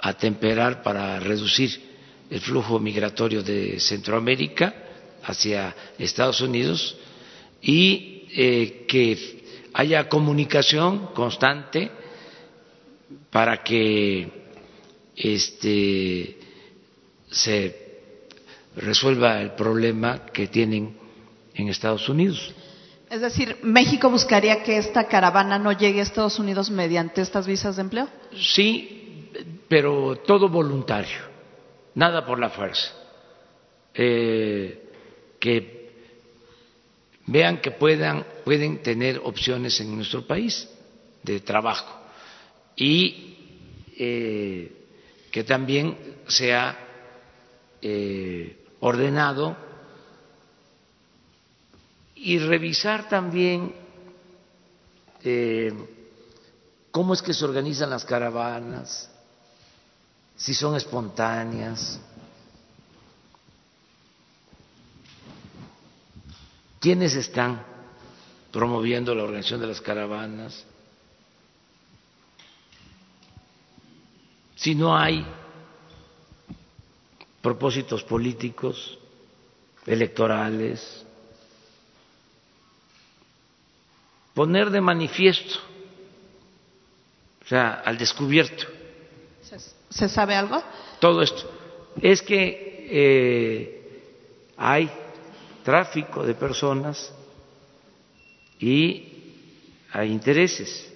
atemperar, para reducir el flujo migratorio de Centroamérica hacia Estados Unidos y eh, que haya comunicación constante para que este, se resuelva el problema que tienen en Estados Unidos. Es decir, ¿México buscaría que esta caravana no llegue a Estados Unidos mediante estas visas de empleo? Sí, pero todo voluntario, nada por la fuerza. Eh, que vean que puedan, pueden tener opciones en nuestro país de trabajo y eh, que también sea eh, ordenado y revisar también eh, cómo es que se organizan las caravanas, si son espontáneas, quiénes están promoviendo la organización de las caravanas, si no hay propósitos políticos, electorales, poner de manifiesto, o sea, al descubierto. ¿Se sabe algo? Todo esto. Es que eh, hay tráfico de personas y hay intereses,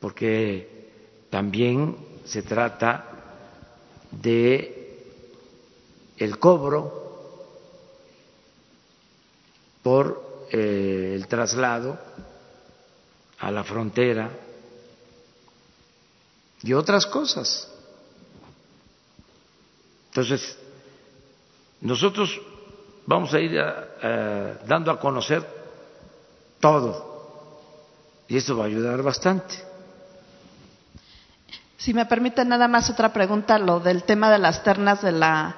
porque también se trata de el cobro por eh, el traslado a la frontera y otras cosas. Entonces, nosotros vamos a ir dando a conocer todo y eso va a ayudar bastante. Si me permite nada más otra pregunta, lo del tema de las ternas de la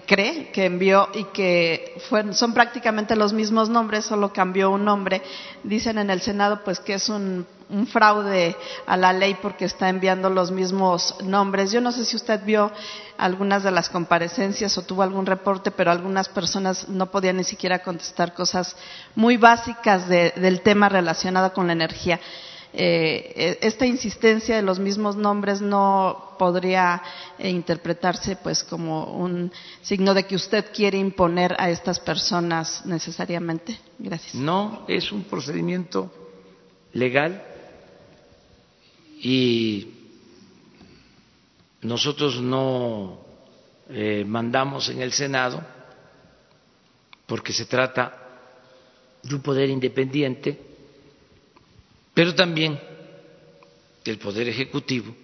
cree que envió y que son prácticamente los mismos nombres, solo cambió un nombre. Dicen en el Senado pues que es un, un, fraude a la ley porque está enviando los mismos nombres. Yo no sé si usted vio algunas de las comparecencias o tuvo algún reporte, pero algunas personas no podían ni siquiera contestar cosas muy básicas de, del tema relacionado con la energía. Eh, esta insistencia de los mismos nombres no podría eh, interpretarse pues como un signo de que usted quiere imponer a estas personas necesariamente. Gracias. No, es un procedimiento legal y nosotros no eh, mandamos en el Senado porque se trata de un poder independiente pero también el Poder Ejecutivo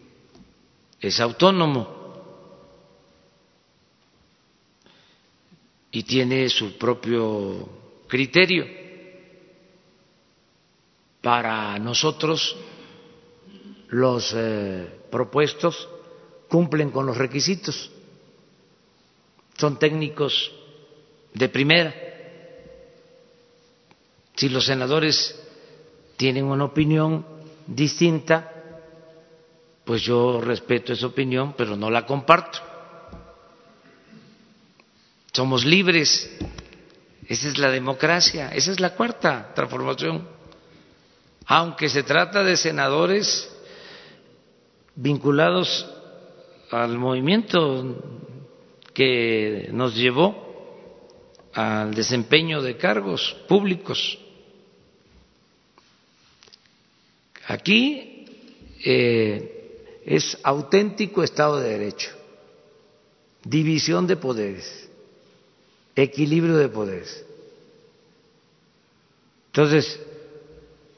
es autónomo y tiene su propio criterio. Para nosotros los eh, propuestos cumplen con los requisitos, son técnicos de primera. Si los senadores tienen una opinión distinta, pues yo respeto esa opinión, pero no la comparto. Somos libres, esa es la democracia, esa es la cuarta transformación. Aunque se trata de senadores vinculados al movimiento que nos llevó al desempeño de cargos públicos. Aquí eh, es auténtico Estado de Derecho, división de poderes, equilibrio de poderes. Entonces,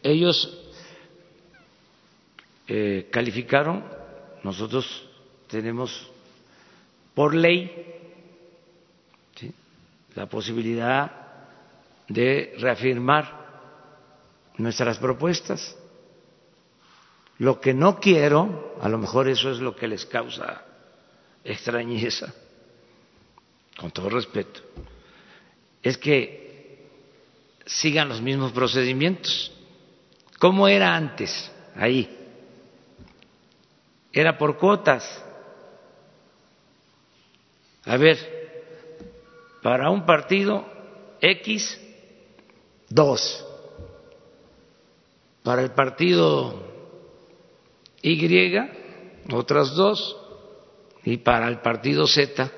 ellos eh, calificaron, nosotros tenemos por ley la posibilidad de reafirmar nuestras propuestas lo que no quiero, a lo mejor eso es lo que les causa extrañeza con todo respeto, es que sigan los mismos procedimientos. ¿Cómo era antes ahí? Era por cuotas. A ver, para un partido X, dos. Para el partido Y, otras dos. Y para el partido Z,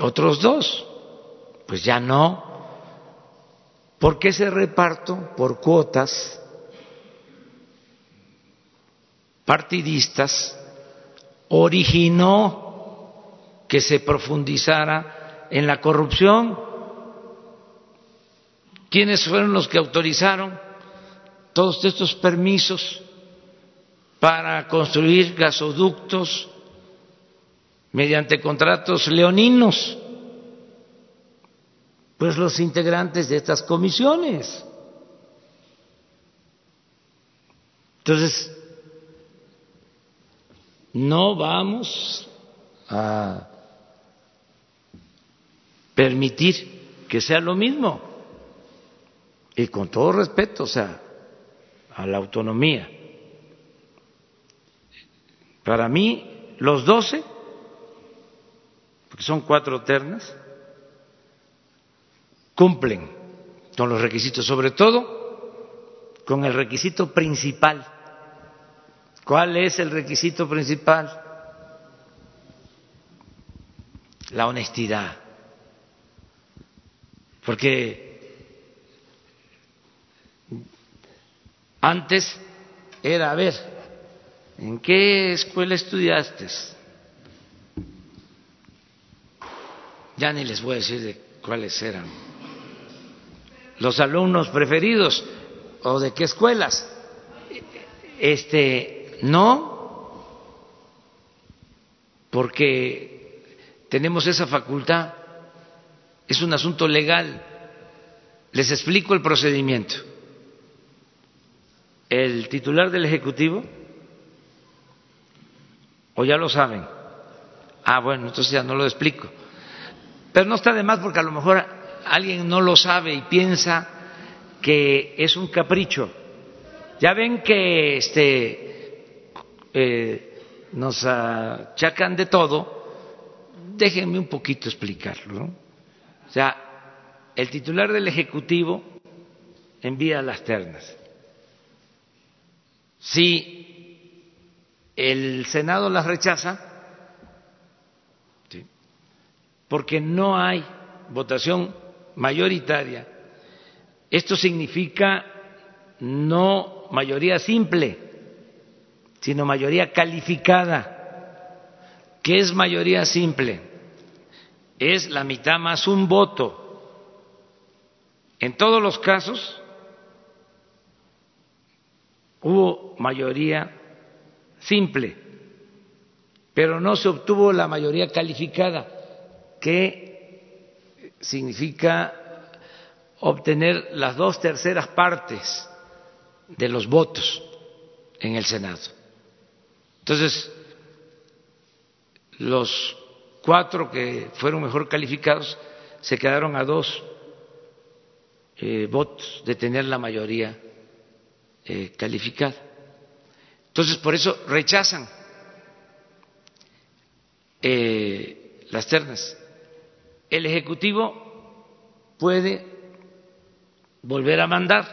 otros dos. Pues ya no. ¿Por qué ese reparto por cuotas partidistas originó que se profundizara en la corrupción? ¿Quiénes fueron los que autorizaron todos estos permisos para construir gasoductos mediante contratos leoninos? Pues los integrantes de estas comisiones. Entonces, no vamos a permitir que sea lo mismo. Y con todo respeto, o sea, a la autonomía. Para mí, los doce, porque son cuatro ternas, cumplen con los requisitos, sobre todo con el requisito principal. ¿Cuál es el requisito principal? La honestidad. Porque antes era, a ver, ¿en qué escuela estudiaste? Ya ni les voy a decir de cuáles eran los alumnos preferidos o de qué escuelas. Este, no, porque tenemos esa facultad, es un asunto legal. Les explico el procedimiento. El titular del Ejecutivo, o ya lo saben, ah, bueno, entonces ya no lo explico. Pero no está de más porque a lo mejor alguien no lo sabe y piensa que es un capricho. Ya ven que este, eh, nos achacan de todo, déjenme un poquito explicarlo. O sea, el titular del Ejecutivo envía las ternas. Si el Senado las rechaza, porque no hay votación mayoritaria, esto significa no mayoría simple, sino mayoría calificada. ¿Qué es mayoría simple? Es la mitad más un voto. En todos los casos hubo mayoría simple, pero no se obtuvo la mayoría calificada, que significa obtener las dos terceras partes de los votos en el Senado. Entonces, los cuatro que fueron mejor calificados se quedaron a dos eh, votos de tener la mayoría eh, calificada. Entonces, por eso rechazan eh, las ternas. El Ejecutivo puede volver a mandar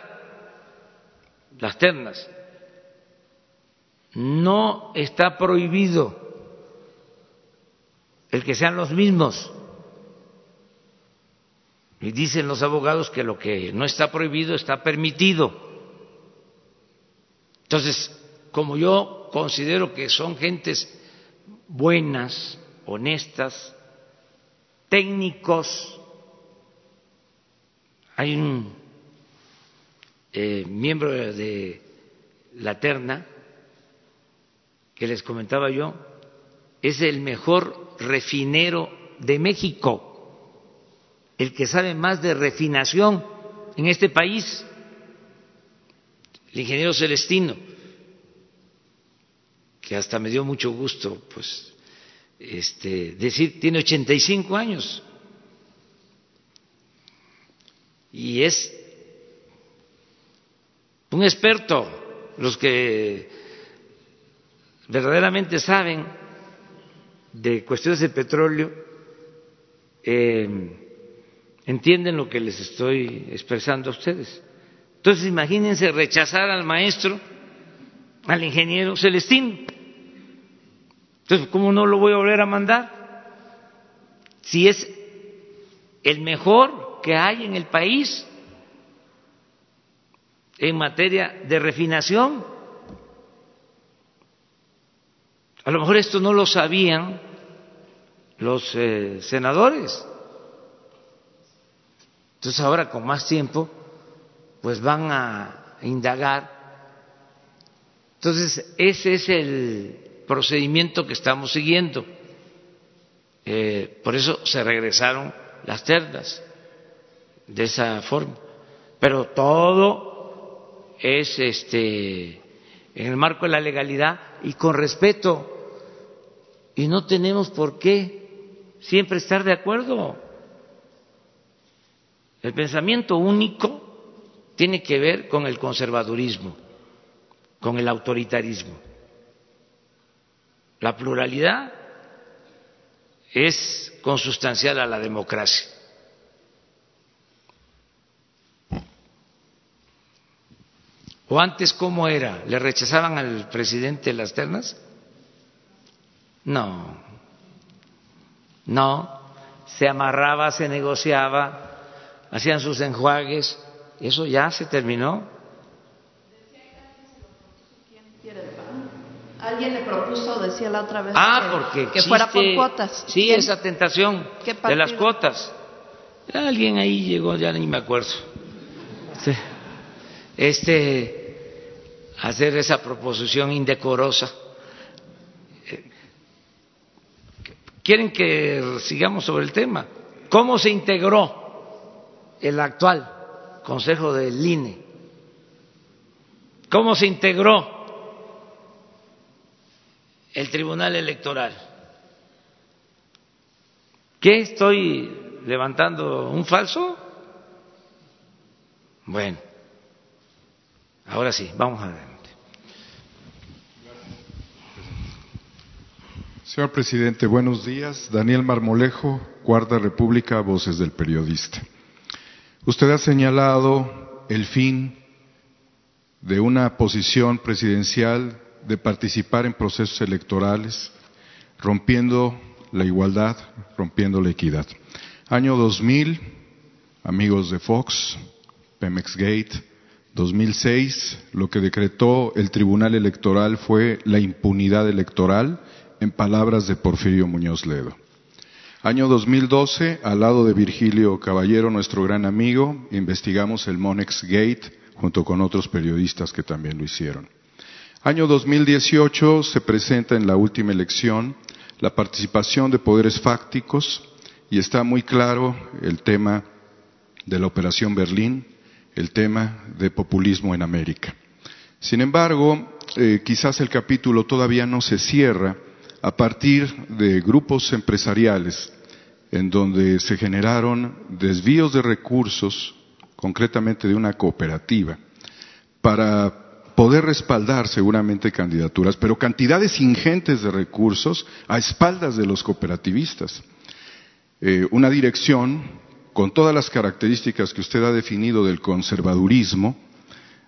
las ternas. No está prohibido el que sean los mismos. Y dicen los abogados que lo que no está prohibido está permitido. Entonces, como yo considero que son gentes buenas, honestas, técnicos, hay un eh, miembro de la terna, que les comentaba yo, es el mejor refinero de México, el que sabe más de refinación en este país, el ingeniero Celestino, que hasta me dio mucho gusto pues este, decir, tiene 85 años. Y es un experto, los que verdaderamente saben de cuestiones de petróleo, eh, entienden lo que les estoy expresando a ustedes. Entonces imagínense rechazar al maestro, al ingeniero Celestino. Entonces, ¿cómo no lo voy a volver a mandar? Si es el mejor que hay en el país en materia de refinación. A lo mejor esto no lo sabían los eh, senadores. Entonces ahora con más tiempo, pues van a indagar. Entonces ese es el procedimiento que estamos siguiendo. Eh, por eso se regresaron las ternas de esa forma. Pero todo es este en el marco de la legalidad y con respeto. Y no tenemos por qué siempre estar de acuerdo. El pensamiento único tiene que ver con el conservadurismo, con el autoritarismo. La pluralidad es consustancial a la democracia. ¿O antes cómo era? ¿Le rechazaban al presidente las ternas? No, no, se amarraba, se negociaba, hacían sus enjuagues, eso ya se terminó. Alguien le propuso, decía la otra vez, ah, que, porque que fuera por cuotas. Sí, esa tentación de las cuotas. Alguien ahí llegó, ya ni me acuerdo. Este, hacer esa proposición indecorosa. ¿Quieren que sigamos sobre el tema? ¿Cómo se integró el actual Consejo del INE. ¿Cómo se integró el Tribunal Electoral? ¿Qué estoy levantando un falso? Bueno, ahora sí, vamos adelante. Señor presidente, buenos días. Daniel Marmolejo, Cuarta República, Voces del Periodista. Usted ha señalado el fin de una posición presidencial de participar en procesos electorales, rompiendo la igualdad, rompiendo la equidad. Año 2000, amigos de Fox, Pemex Gate, 2006, lo que decretó el Tribunal Electoral fue la impunidad electoral, en palabras de Porfirio Muñoz Ledo. Año 2012, al lado de Virgilio Caballero, nuestro gran amigo, investigamos el Monex Gate junto con otros periodistas que también lo hicieron. Año 2018 se presenta en la última elección la participación de poderes fácticos y está muy claro el tema de la Operación Berlín, el tema de populismo en América. Sin embargo, eh, quizás el capítulo todavía no se cierra a partir de grupos empresariales en donde se generaron desvíos de recursos, concretamente de una cooperativa, para poder respaldar seguramente candidaturas, pero cantidades ingentes de recursos a espaldas de los cooperativistas. Eh, una dirección con todas las características que usted ha definido del conservadurismo,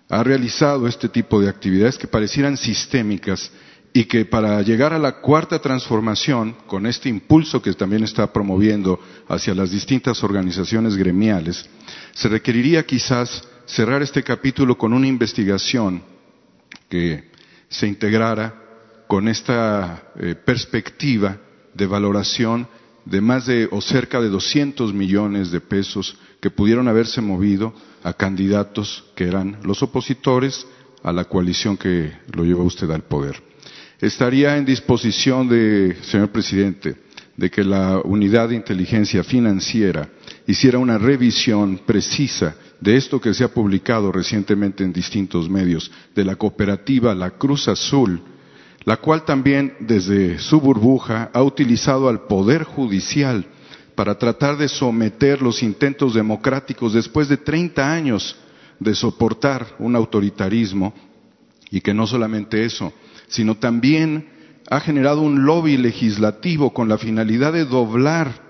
ha realizado este tipo de actividades que parecieran sistémicas y que para llegar a la cuarta transformación, con este impulso que también está promoviendo hacia las distintas organizaciones gremiales, se requeriría quizás cerrar este capítulo con una investigación que se integrara con esta eh, perspectiva de valoración de más de o cerca de 200 millones de pesos que pudieron haberse movido a candidatos que eran los opositores a la coalición que lo lleva usted al poder. Estaría en disposición de, señor presidente, de que la unidad de inteligencia financiera hiciera una revisión precisa de esto que se ha publicado recientemente en distintos medios, de la cooperativa La Cruz Azul, la cual también desde su burbuja ha utilizado al Poder Judicial para tratar de someter los intentos democráticos después de 30 años de soportar un autoritarismo. Y que no solamente eso, sino también ha generado un lobby legislativo con la finalidad de doblar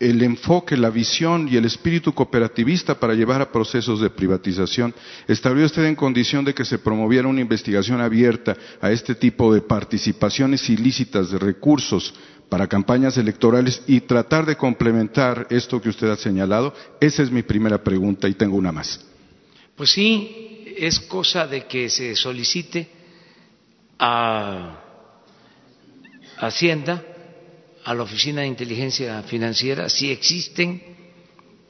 el enfoque, la visión y el espíritu cooperativista para llevar a procesos de privatización. ¿Estaría usted en condición de que se promoviera una investigación abierta a este tipo de participaciones ilícitas de recursos para campañas electorales y tratar de complementar esto que usted ha señalado? Esa es mi primera pregunta y tengo una más. Pues sí, es cosa de que se solicite a Hacienda a la Oficina de Inteligencia Financiera si existen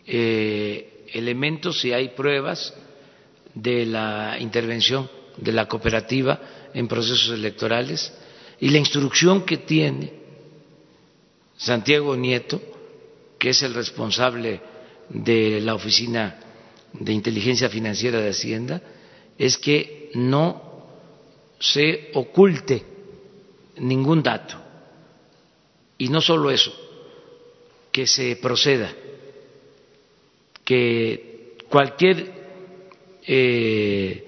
eh, elementos, si hay pruebas de la intervención de la cooperativa en procesos electorales y la instrucción que tiene Santiago Nieto, que es el responsable de la Oficina de Inteligencia Financiera de Hacienda, es que no se oculte ningún dato y no solo eso, que se proceda, que cualquier eh,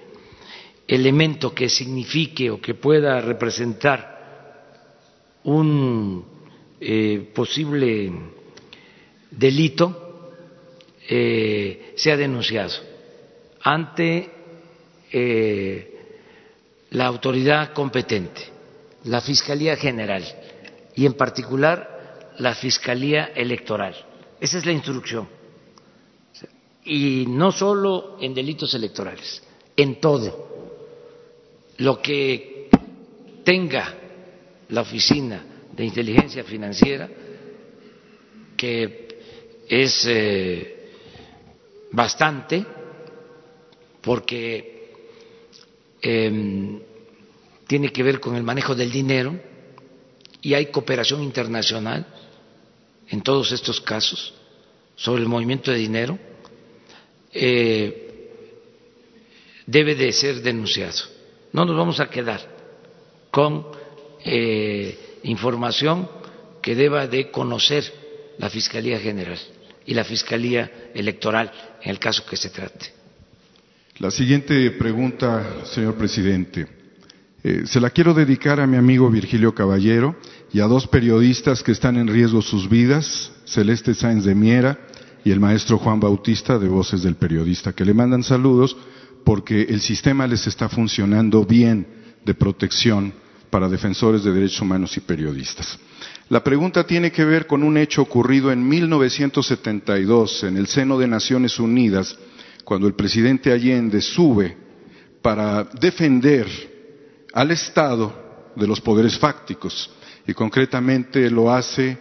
elemento que signifique o que pueda representar un eh, posible delito eh, sea denunciado ante la autoridad competente, la Fiscalía General y en particular la Fiscalía Electoral. Esa es la instrucción. Y no solo en delitos electorales, en todo. Lo que tenga la Oficina de Inteligencia Financiera, que es eh, bastante, porque em, tiene que ver con el manejo del dinero, y hay cooperación internacional en todos estos casos sobre el movimiento de dinero, eh, debe de ser denunciado. No nos vamos a quedar con eh, información que deba de conocer la Fiscalía General y la Fiscalía Electoral en el caso que se trate. La siguiente pregunta, señor presidente. Eh, se la quiero dedicar a mi amigo Virgilio Caballero y a dos periodistas que están en riesgo sus vidas, Celeste Sáenz de Miera y el maestro Juan Bautista de Voces del Periodista, que le mandan saludos porque el sistema les está funcionando bien de protección para defensores de derechos humanos y periodistas. La pregunta tiene que ver con un hecho ocurrido en 1972 en el seno de Naciones Unidas, cuando el presidente Allende sube para defender al Estado de los poderes fácticos y concretamente lo hace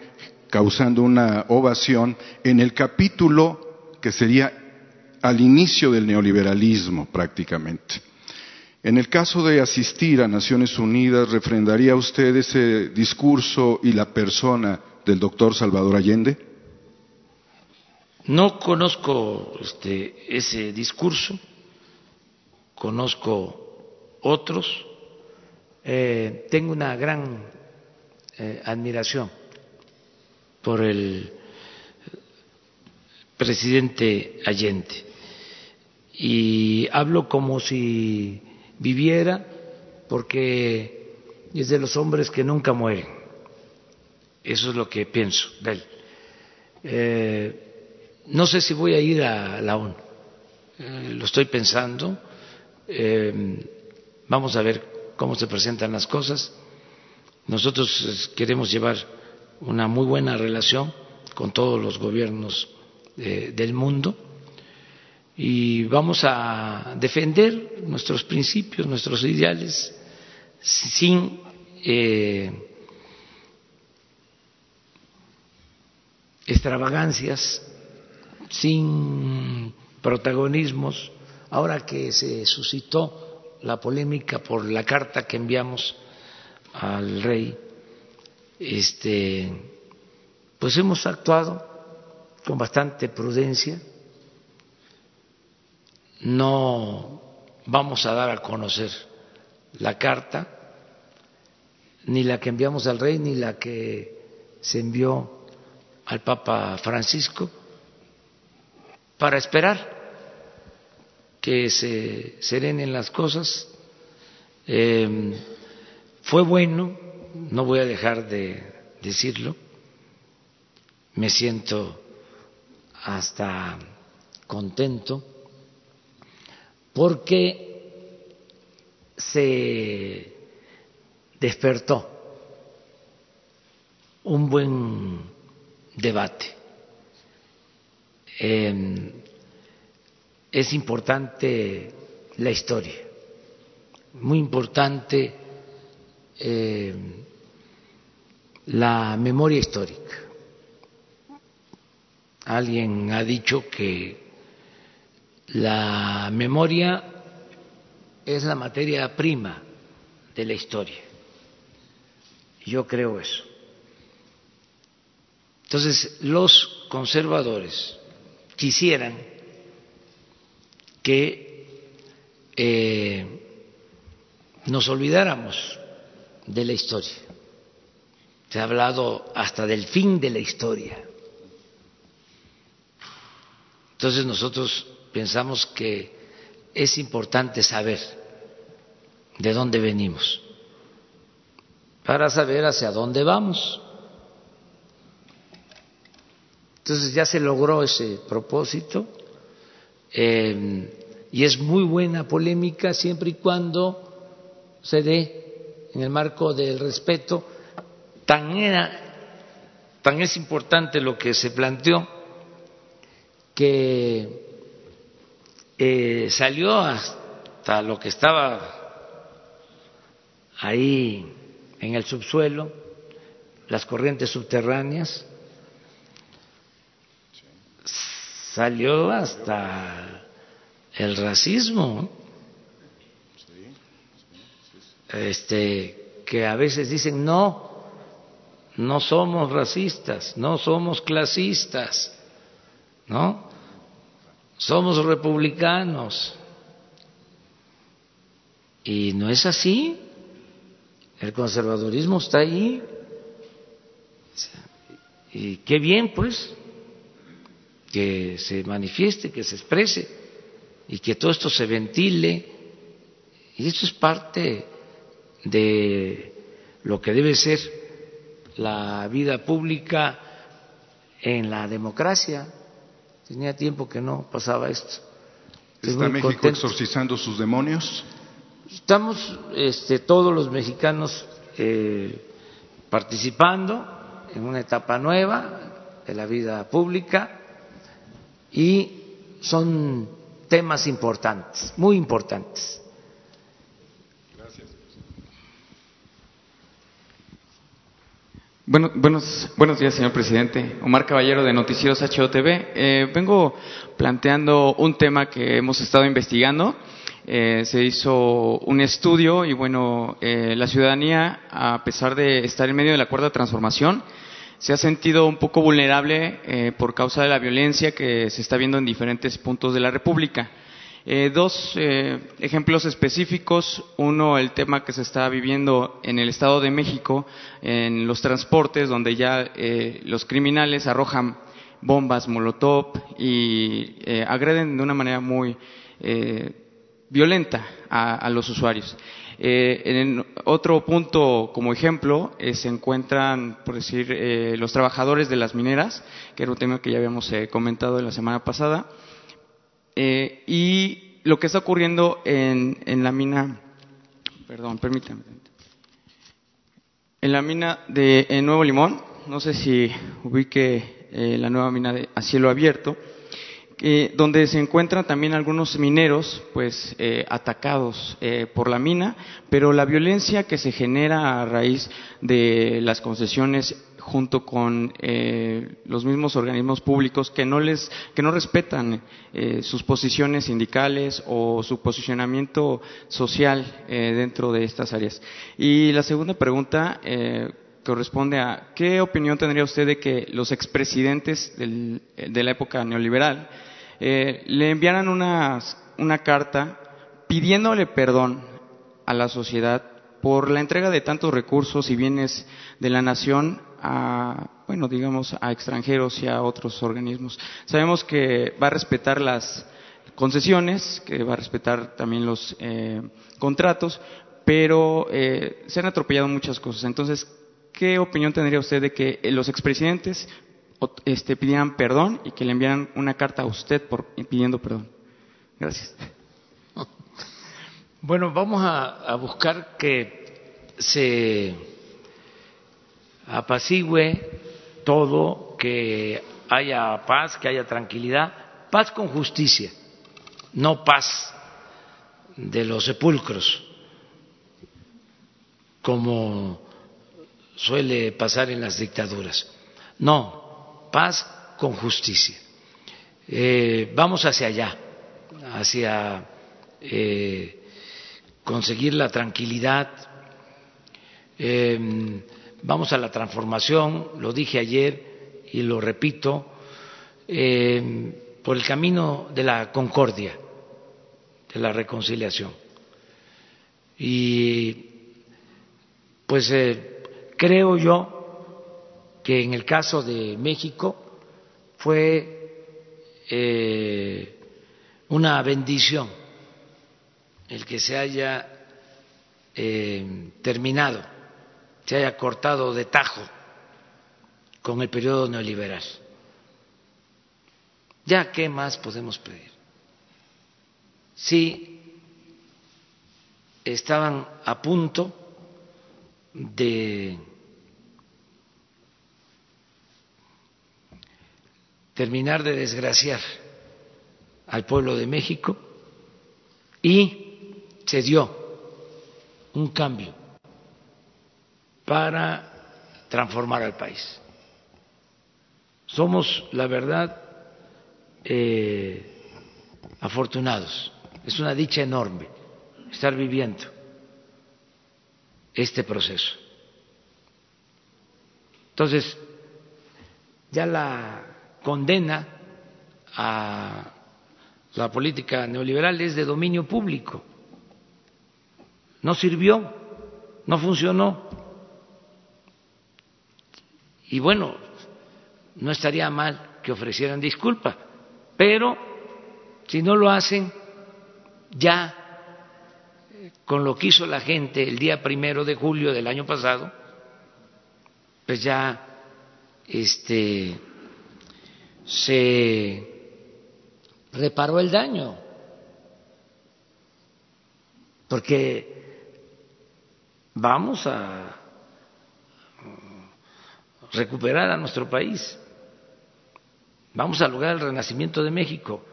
causando una ovación en el capítulo que sería al inicio del neoliberalismo prácticamente. En el caso de asistir a Naciones Unidas, ¿refrendaría usted ese discurso y la persona del doctor Salvador Allende? No conozco este, ese discurso, conozco otros eh, tengo una gran eh, admiración por el presidente Allende y hablo como si viviera porque es de los hombres que nunca mueren. Eso es lo que pienso de él. Eh, no sé si voy a ir a la ONU, lo estoy pensando. vamos a ver cómo se presentan las cosas. Nosotros queremos llevar una muy buena relación con todos los gobiernos eh, del mundo y vamos a defender nuestros principios, nuestros ideales, sin eh, extravagancias, sin protagonismos. Ahora que se suscitó la polémica por la carta que enviamos al rey, este, pues hemos actuado con bastante prudencia. No vamos a dar a conocer la carta, ni la que enviamos al rey, ni la que se envió al Papa Francisco, para esperar que se serenen las cosas. Eh, fue bueno, no voy a dejar de decirlo, me siento hasta contento porque se despertó un buen debate. Eh, es importante la historia, muy importante eh, la memoria histórica. Alguien ha dicho que la memoria es la materia prima de la historia. Yo creo eso. Entonces, los conservadores quisieran que eh, nos olvidáramos de la historia. Se ha hablado hasta del fin de la historia. Entonces nosotros pensamos que es importante saber de dónde venimos para saber hacia dónde vamos. Entonces ya se logró ese propósito eh, y es muy buena polémica siempre y cuando se dé en el marco del respeto. Tan, era, tan es importante lo que se planteó que eh, salió hasta lo que estaba ahí en el subsuelo, las corrientes subterráneas, salió hasta el racismo, este, que a veces dicen no, no somos racistas, no somos clasistas, ¿no? Somos republicanos. Y no es así. El conservadurismo está ahí. Y qué bien, pues, que se manifieste, que se exprese y que todo esto se ventile. Y esto es parte de lo que debe ser la vida pública en la democracia. Tenía tiempo que no pasaba esto. ¿Está México exorcizando sus demonios? Estamos este, todos los mexicanos eh, participando en una etapa nueva de la vida pública y son temas importantes, muy importantes. Gracias. Bueno, buenos, buenos días, señor presidente. Omar Caballero de Noticieros HOTV. Eh, vengo planteando un tema que hemos estado investigando. Eh, se hizo un estudio y bueno, eh, la ciudadanía, a pesar de estar en medio de la cuarta transformación, se ha sentido un poco vulnerable eh, por causa de la violencia que se está viendo en diferentes puntos de la República. Eh, dos eh, ejemplos específicos. Uno, el tema que se está viviendo en el Estado de México, en los transportes, donde ya los criminales arrojan bombas molotov y agreden de una manera muy violenta a los usuarios. Eh, en otro punto, como ejemplo, eh, se encuentran, por decir, eh, los trabajadores de las mineras, que era un tema que ya habíamos comentado la semana pasada, y lo que está ocurriendo en, en la mina, perdón, permítanme, en la mina de Nuevo Limón, no sé si ubique la nueva mina de, a cielo abierto, eh, donde se encuentran también algunos mineros pues eh, atacados eh, por la mina, pero la violencia que se genera a raíz de las concesiones junto con los mismos organismos públicos que no les que no respetan sus posiciones sindicales o su posicionamiento social dentro de estas áreas. Y la segunda pregunta corresponde a qué opinión tendría usted de que los expresidentes de la época neoliberal eh, le enviaran una, una carta pidiéndole perdón a la sociedad por la entrega de tantos recursos y bienes de la nación a, bueno, digamos, a extranjeros y a otros organismos. Sabemos que va a respetar las concesiones, que va a respetar también los eh, contratos, pero eh, se han atropellado muchas cosas. Entonces, ¿qué opinión tendría usted de que los expresidentes este, pidieran perdón y que le enviaran una carta a usted por, pidiendo perdón? Gracias. Bueno, vamos a, buscar que se apacigüe todo, que haya paz, que haya tranquilidad, paz con justicia, no paz de los sepulcros, como suele pasar en las dictaduras. No, paz con justicia. Eh, vamos hacia allá, hacia eh, conseguir la tranquilidad, em, vamos a la transformación, lo dije ayer y lo repito, em, por el camino de la concordia, de la reconciliación. Y pues eh, creo yo que en el caso de México fue eh, una bendición el que se haya eh, terminado, se haya cortado de tajo con el periodo neoliberal. Ya, ¿qué más podemos pedir? Si estaban a punto de terminar de desgraciar al pueblo de México y se dio un cambio para transformar al país. Somos, la verdad, eh, afortunados. Es una dicha enorme estar viviendo este proceso. Entonces, ya la condena a la política neoliberal es de dominio público no sirvió, no funcionó. Y bueno, no estaría mal que ofrecieran disculpa, pero si no lo hacen, ya con lo que hizo la gente el día primero de julio del año pasado, pues ya este se reparó el daño, porque vamos a recuperar a nuestro país, vamos a lograr el renacimiento de México,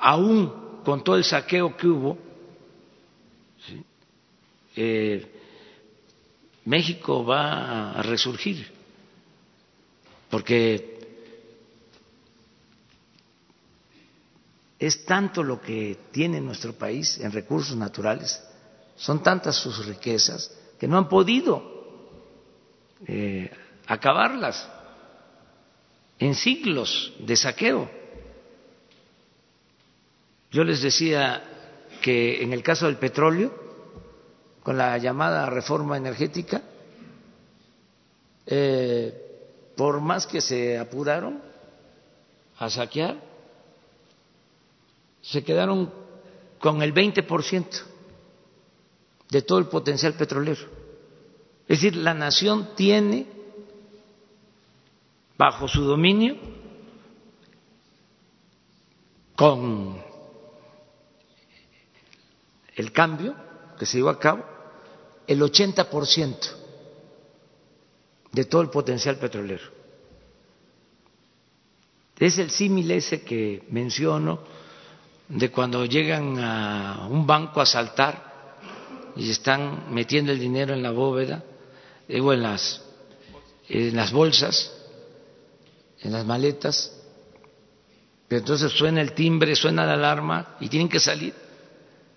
aún con todo el saqueo que hubo, eh, México va a resurgir, porque es tanto lo que tiene nuestro país en recursos naturales son tantas sus riquezas que no han podido eh, acabarlas en siglos de saqueo. Yo les decía que en el caso del petróleo, con la llamada reforma energética, eh, por más que se apuraron a saquear, se quedaron con el 20% de todo el potencial petrolero. Es decir, la nación tiene bajo su dominio, con el cambio que se llevó a cabo, el 80% de todo el potencial petrolero. Es el símil ese que menciono de cuando llegan a un banco a saltar y están metiendo el dinero en la bóveda o en las, en las bolsas, en las maletas, pero entonces suena el timbre, suena la alarma y tienen que salir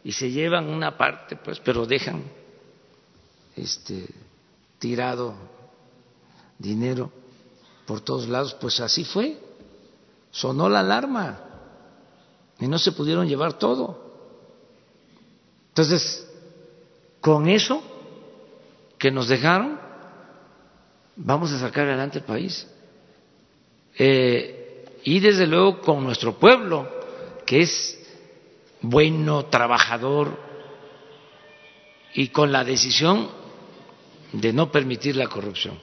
y se llevan una parte, pues, pero dejan este tirado dinero por todos lados, pues así fue. Sonó la alarma y no se pudieron llevar todo. Entonces, con eso que nos dejaron, vamos a sacar adelante el país. Eh, y desde luego con nuestro pueblo, que es bueno, trabajador, y con la decisión de no permitir la corrupción.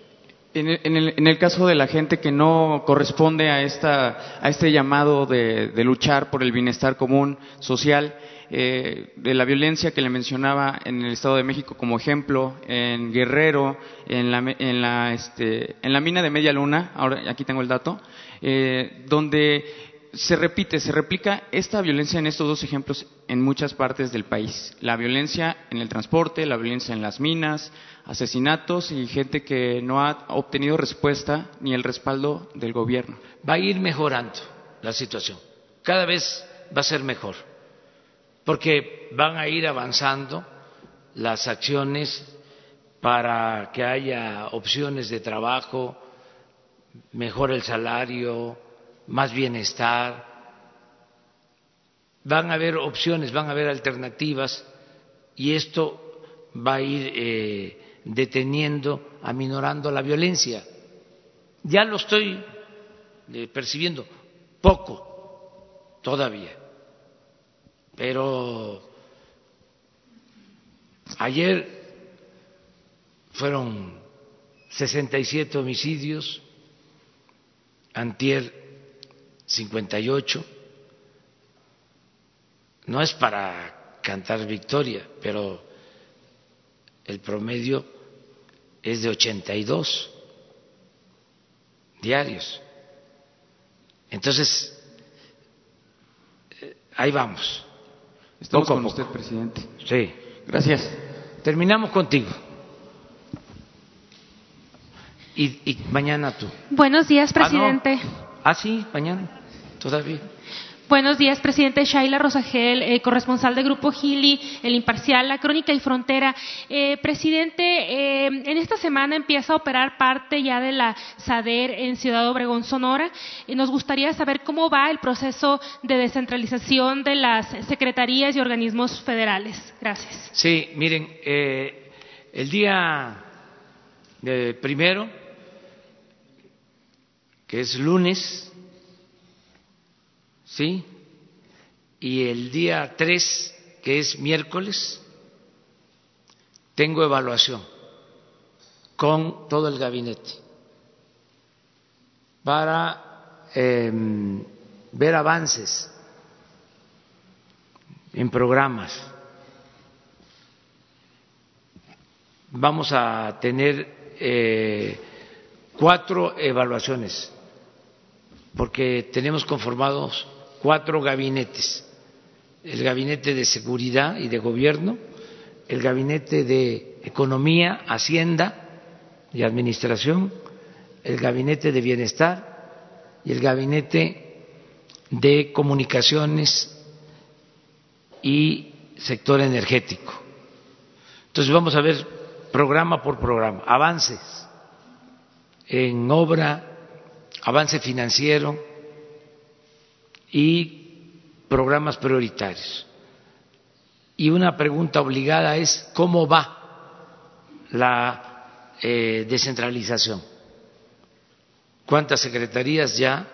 En el, en el, caso de la gente que no corresponde a, esta, a este llamado de, luchar por el bienestar común social, eh, de la violencia que le mencionaba en el Estado de México como ejemplo, en Guerrero, en la, en la, este, en la mina de Media Luna, ahora aquí tengo el dato, eh, donde se repite, se replica esta violencia en estos dos ejemplos en muchas partes del país. La violencia en el transporte, la violencia en las minas, asesinatos y gente que no ha obtenido respuesta ni el respaldo del gobierno. Va a ir mejorando la situación. Cada vez va a ser mejor. Porque van a ir avanzando las acciones para que haya opciones de trabajo, mejor el salario, más bienestar, van a haber opciones, van a haber alternativas y esto va a ir eh, deteniendo, aminorando la violencia. Ya lo estoy eh, percibiendo, poco todavía, pero ayer fueron 67 homicidios, antier 58. No es para cantar victoria, pero el promedio es de 82 diarios. Entonces, eh, ahí vamos. Estamos con usted, presidente. Sí. Gracias. Terminamos contigo. Y, y mañana tú. Buenos días, presidente. Ah, no. ah sí, mañana. Todavía. Buenos días, presidente Shaila Rosagel, eh, corresponsal de Grupo Gili, El Imparcial, La Crónica y Frontera. Eh, presidente, eh, en esta semana empieza a operar parte ya de la SADER en Ciudad Obregón, Sonora. nos gustaría saber cómo va el proceso de descentralización de las secretarías y organismos federales. Gracias. Sí, miren, el día primero, que es lunes, ¿sí? Y el día 3, que es miércoles, tengo evaluación con todo el gabinete para eh, ver avances en programas. Vamos a tener eh, cuatro evaluaciones, porque tenemos conformados cuatro gabinetes, el gabinete de seguridad y de gobierno, el gabinete de economía, hacienda y administración, el gabinete de bienestar y el gabinete de comunicaciones y sector energético. Entonces vamos a ver programa por programa, avances en obra, avance financiero, y programas prioritarios. Y una pregunta obligada es cómo va la eh, descentralización. ¿Cuántas secretarías ya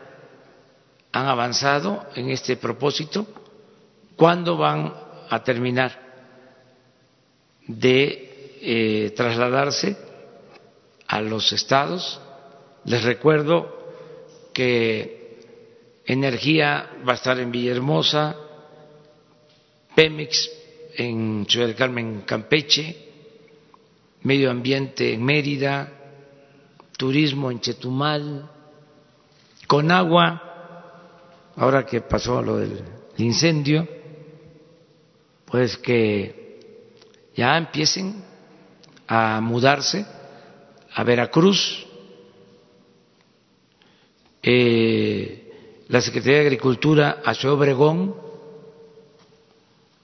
han avanzado en este propósito? ¿Cuándo van a terminar de eh, trasladarse a los estados? Les recuerdo que Energía va a estar en Villahermosa, Pemex en Ciudad Carmen, Campeche, Medio Ambiente en Mérida, Turismo en Chetumal, con agua, ahora que pasó lo del incendio, pues que ya empiecen a mudarse a Veracruz. Eh, la Secretaría de Agricultura hacia Obregón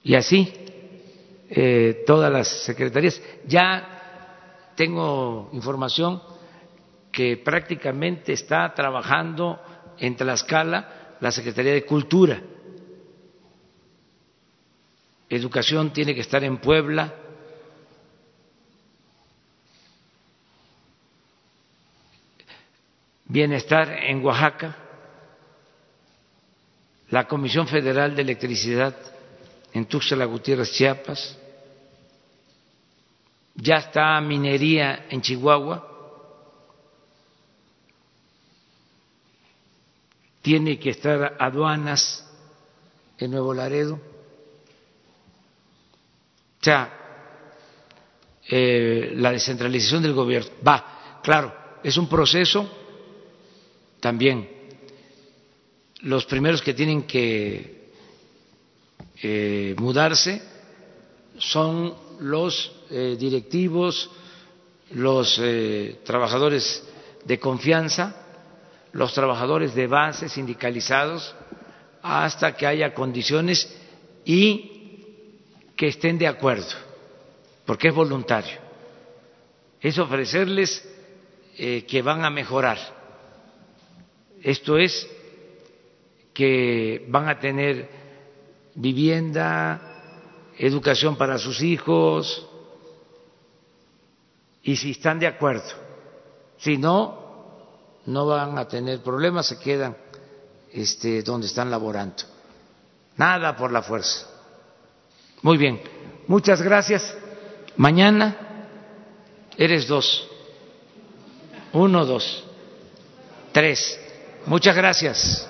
y así eh, todas las secretarías. Ya tengo información que prácticamente está trabajando en Tlaxcala la Secretaría de Cultura. Educación tiene que estar en Puebla. Bienestar en Oaxaca la Comisión Federal de Electricidad en Tuxtla Gutiérrez, Chiapas, ya está minería en Chihuahua, tiene que estar aduanas en Nuevo Laredo. O sea, eh, la descentralización del gobierno va, claro, es un proceso también. Los primeros que tienen que eh, mudarse son los eh, directivos, los eh, trabajadores de confianza, los trabajadores de base sindicalizados, hasta que haya condiciones y que estén de acuerdo, porque es voluntario. Es ofrecerles que van a mejorar. Esto es que van a tener vivienda, educación para sus hijos, y si están de acuerdo. Si no, no van a tener problemas, se quedan este, donde están laborando. Nada por la fuerza. Muy bien, muchas gracias. Mañana eres dos. Uno, dos. Tres. Muchas gracias.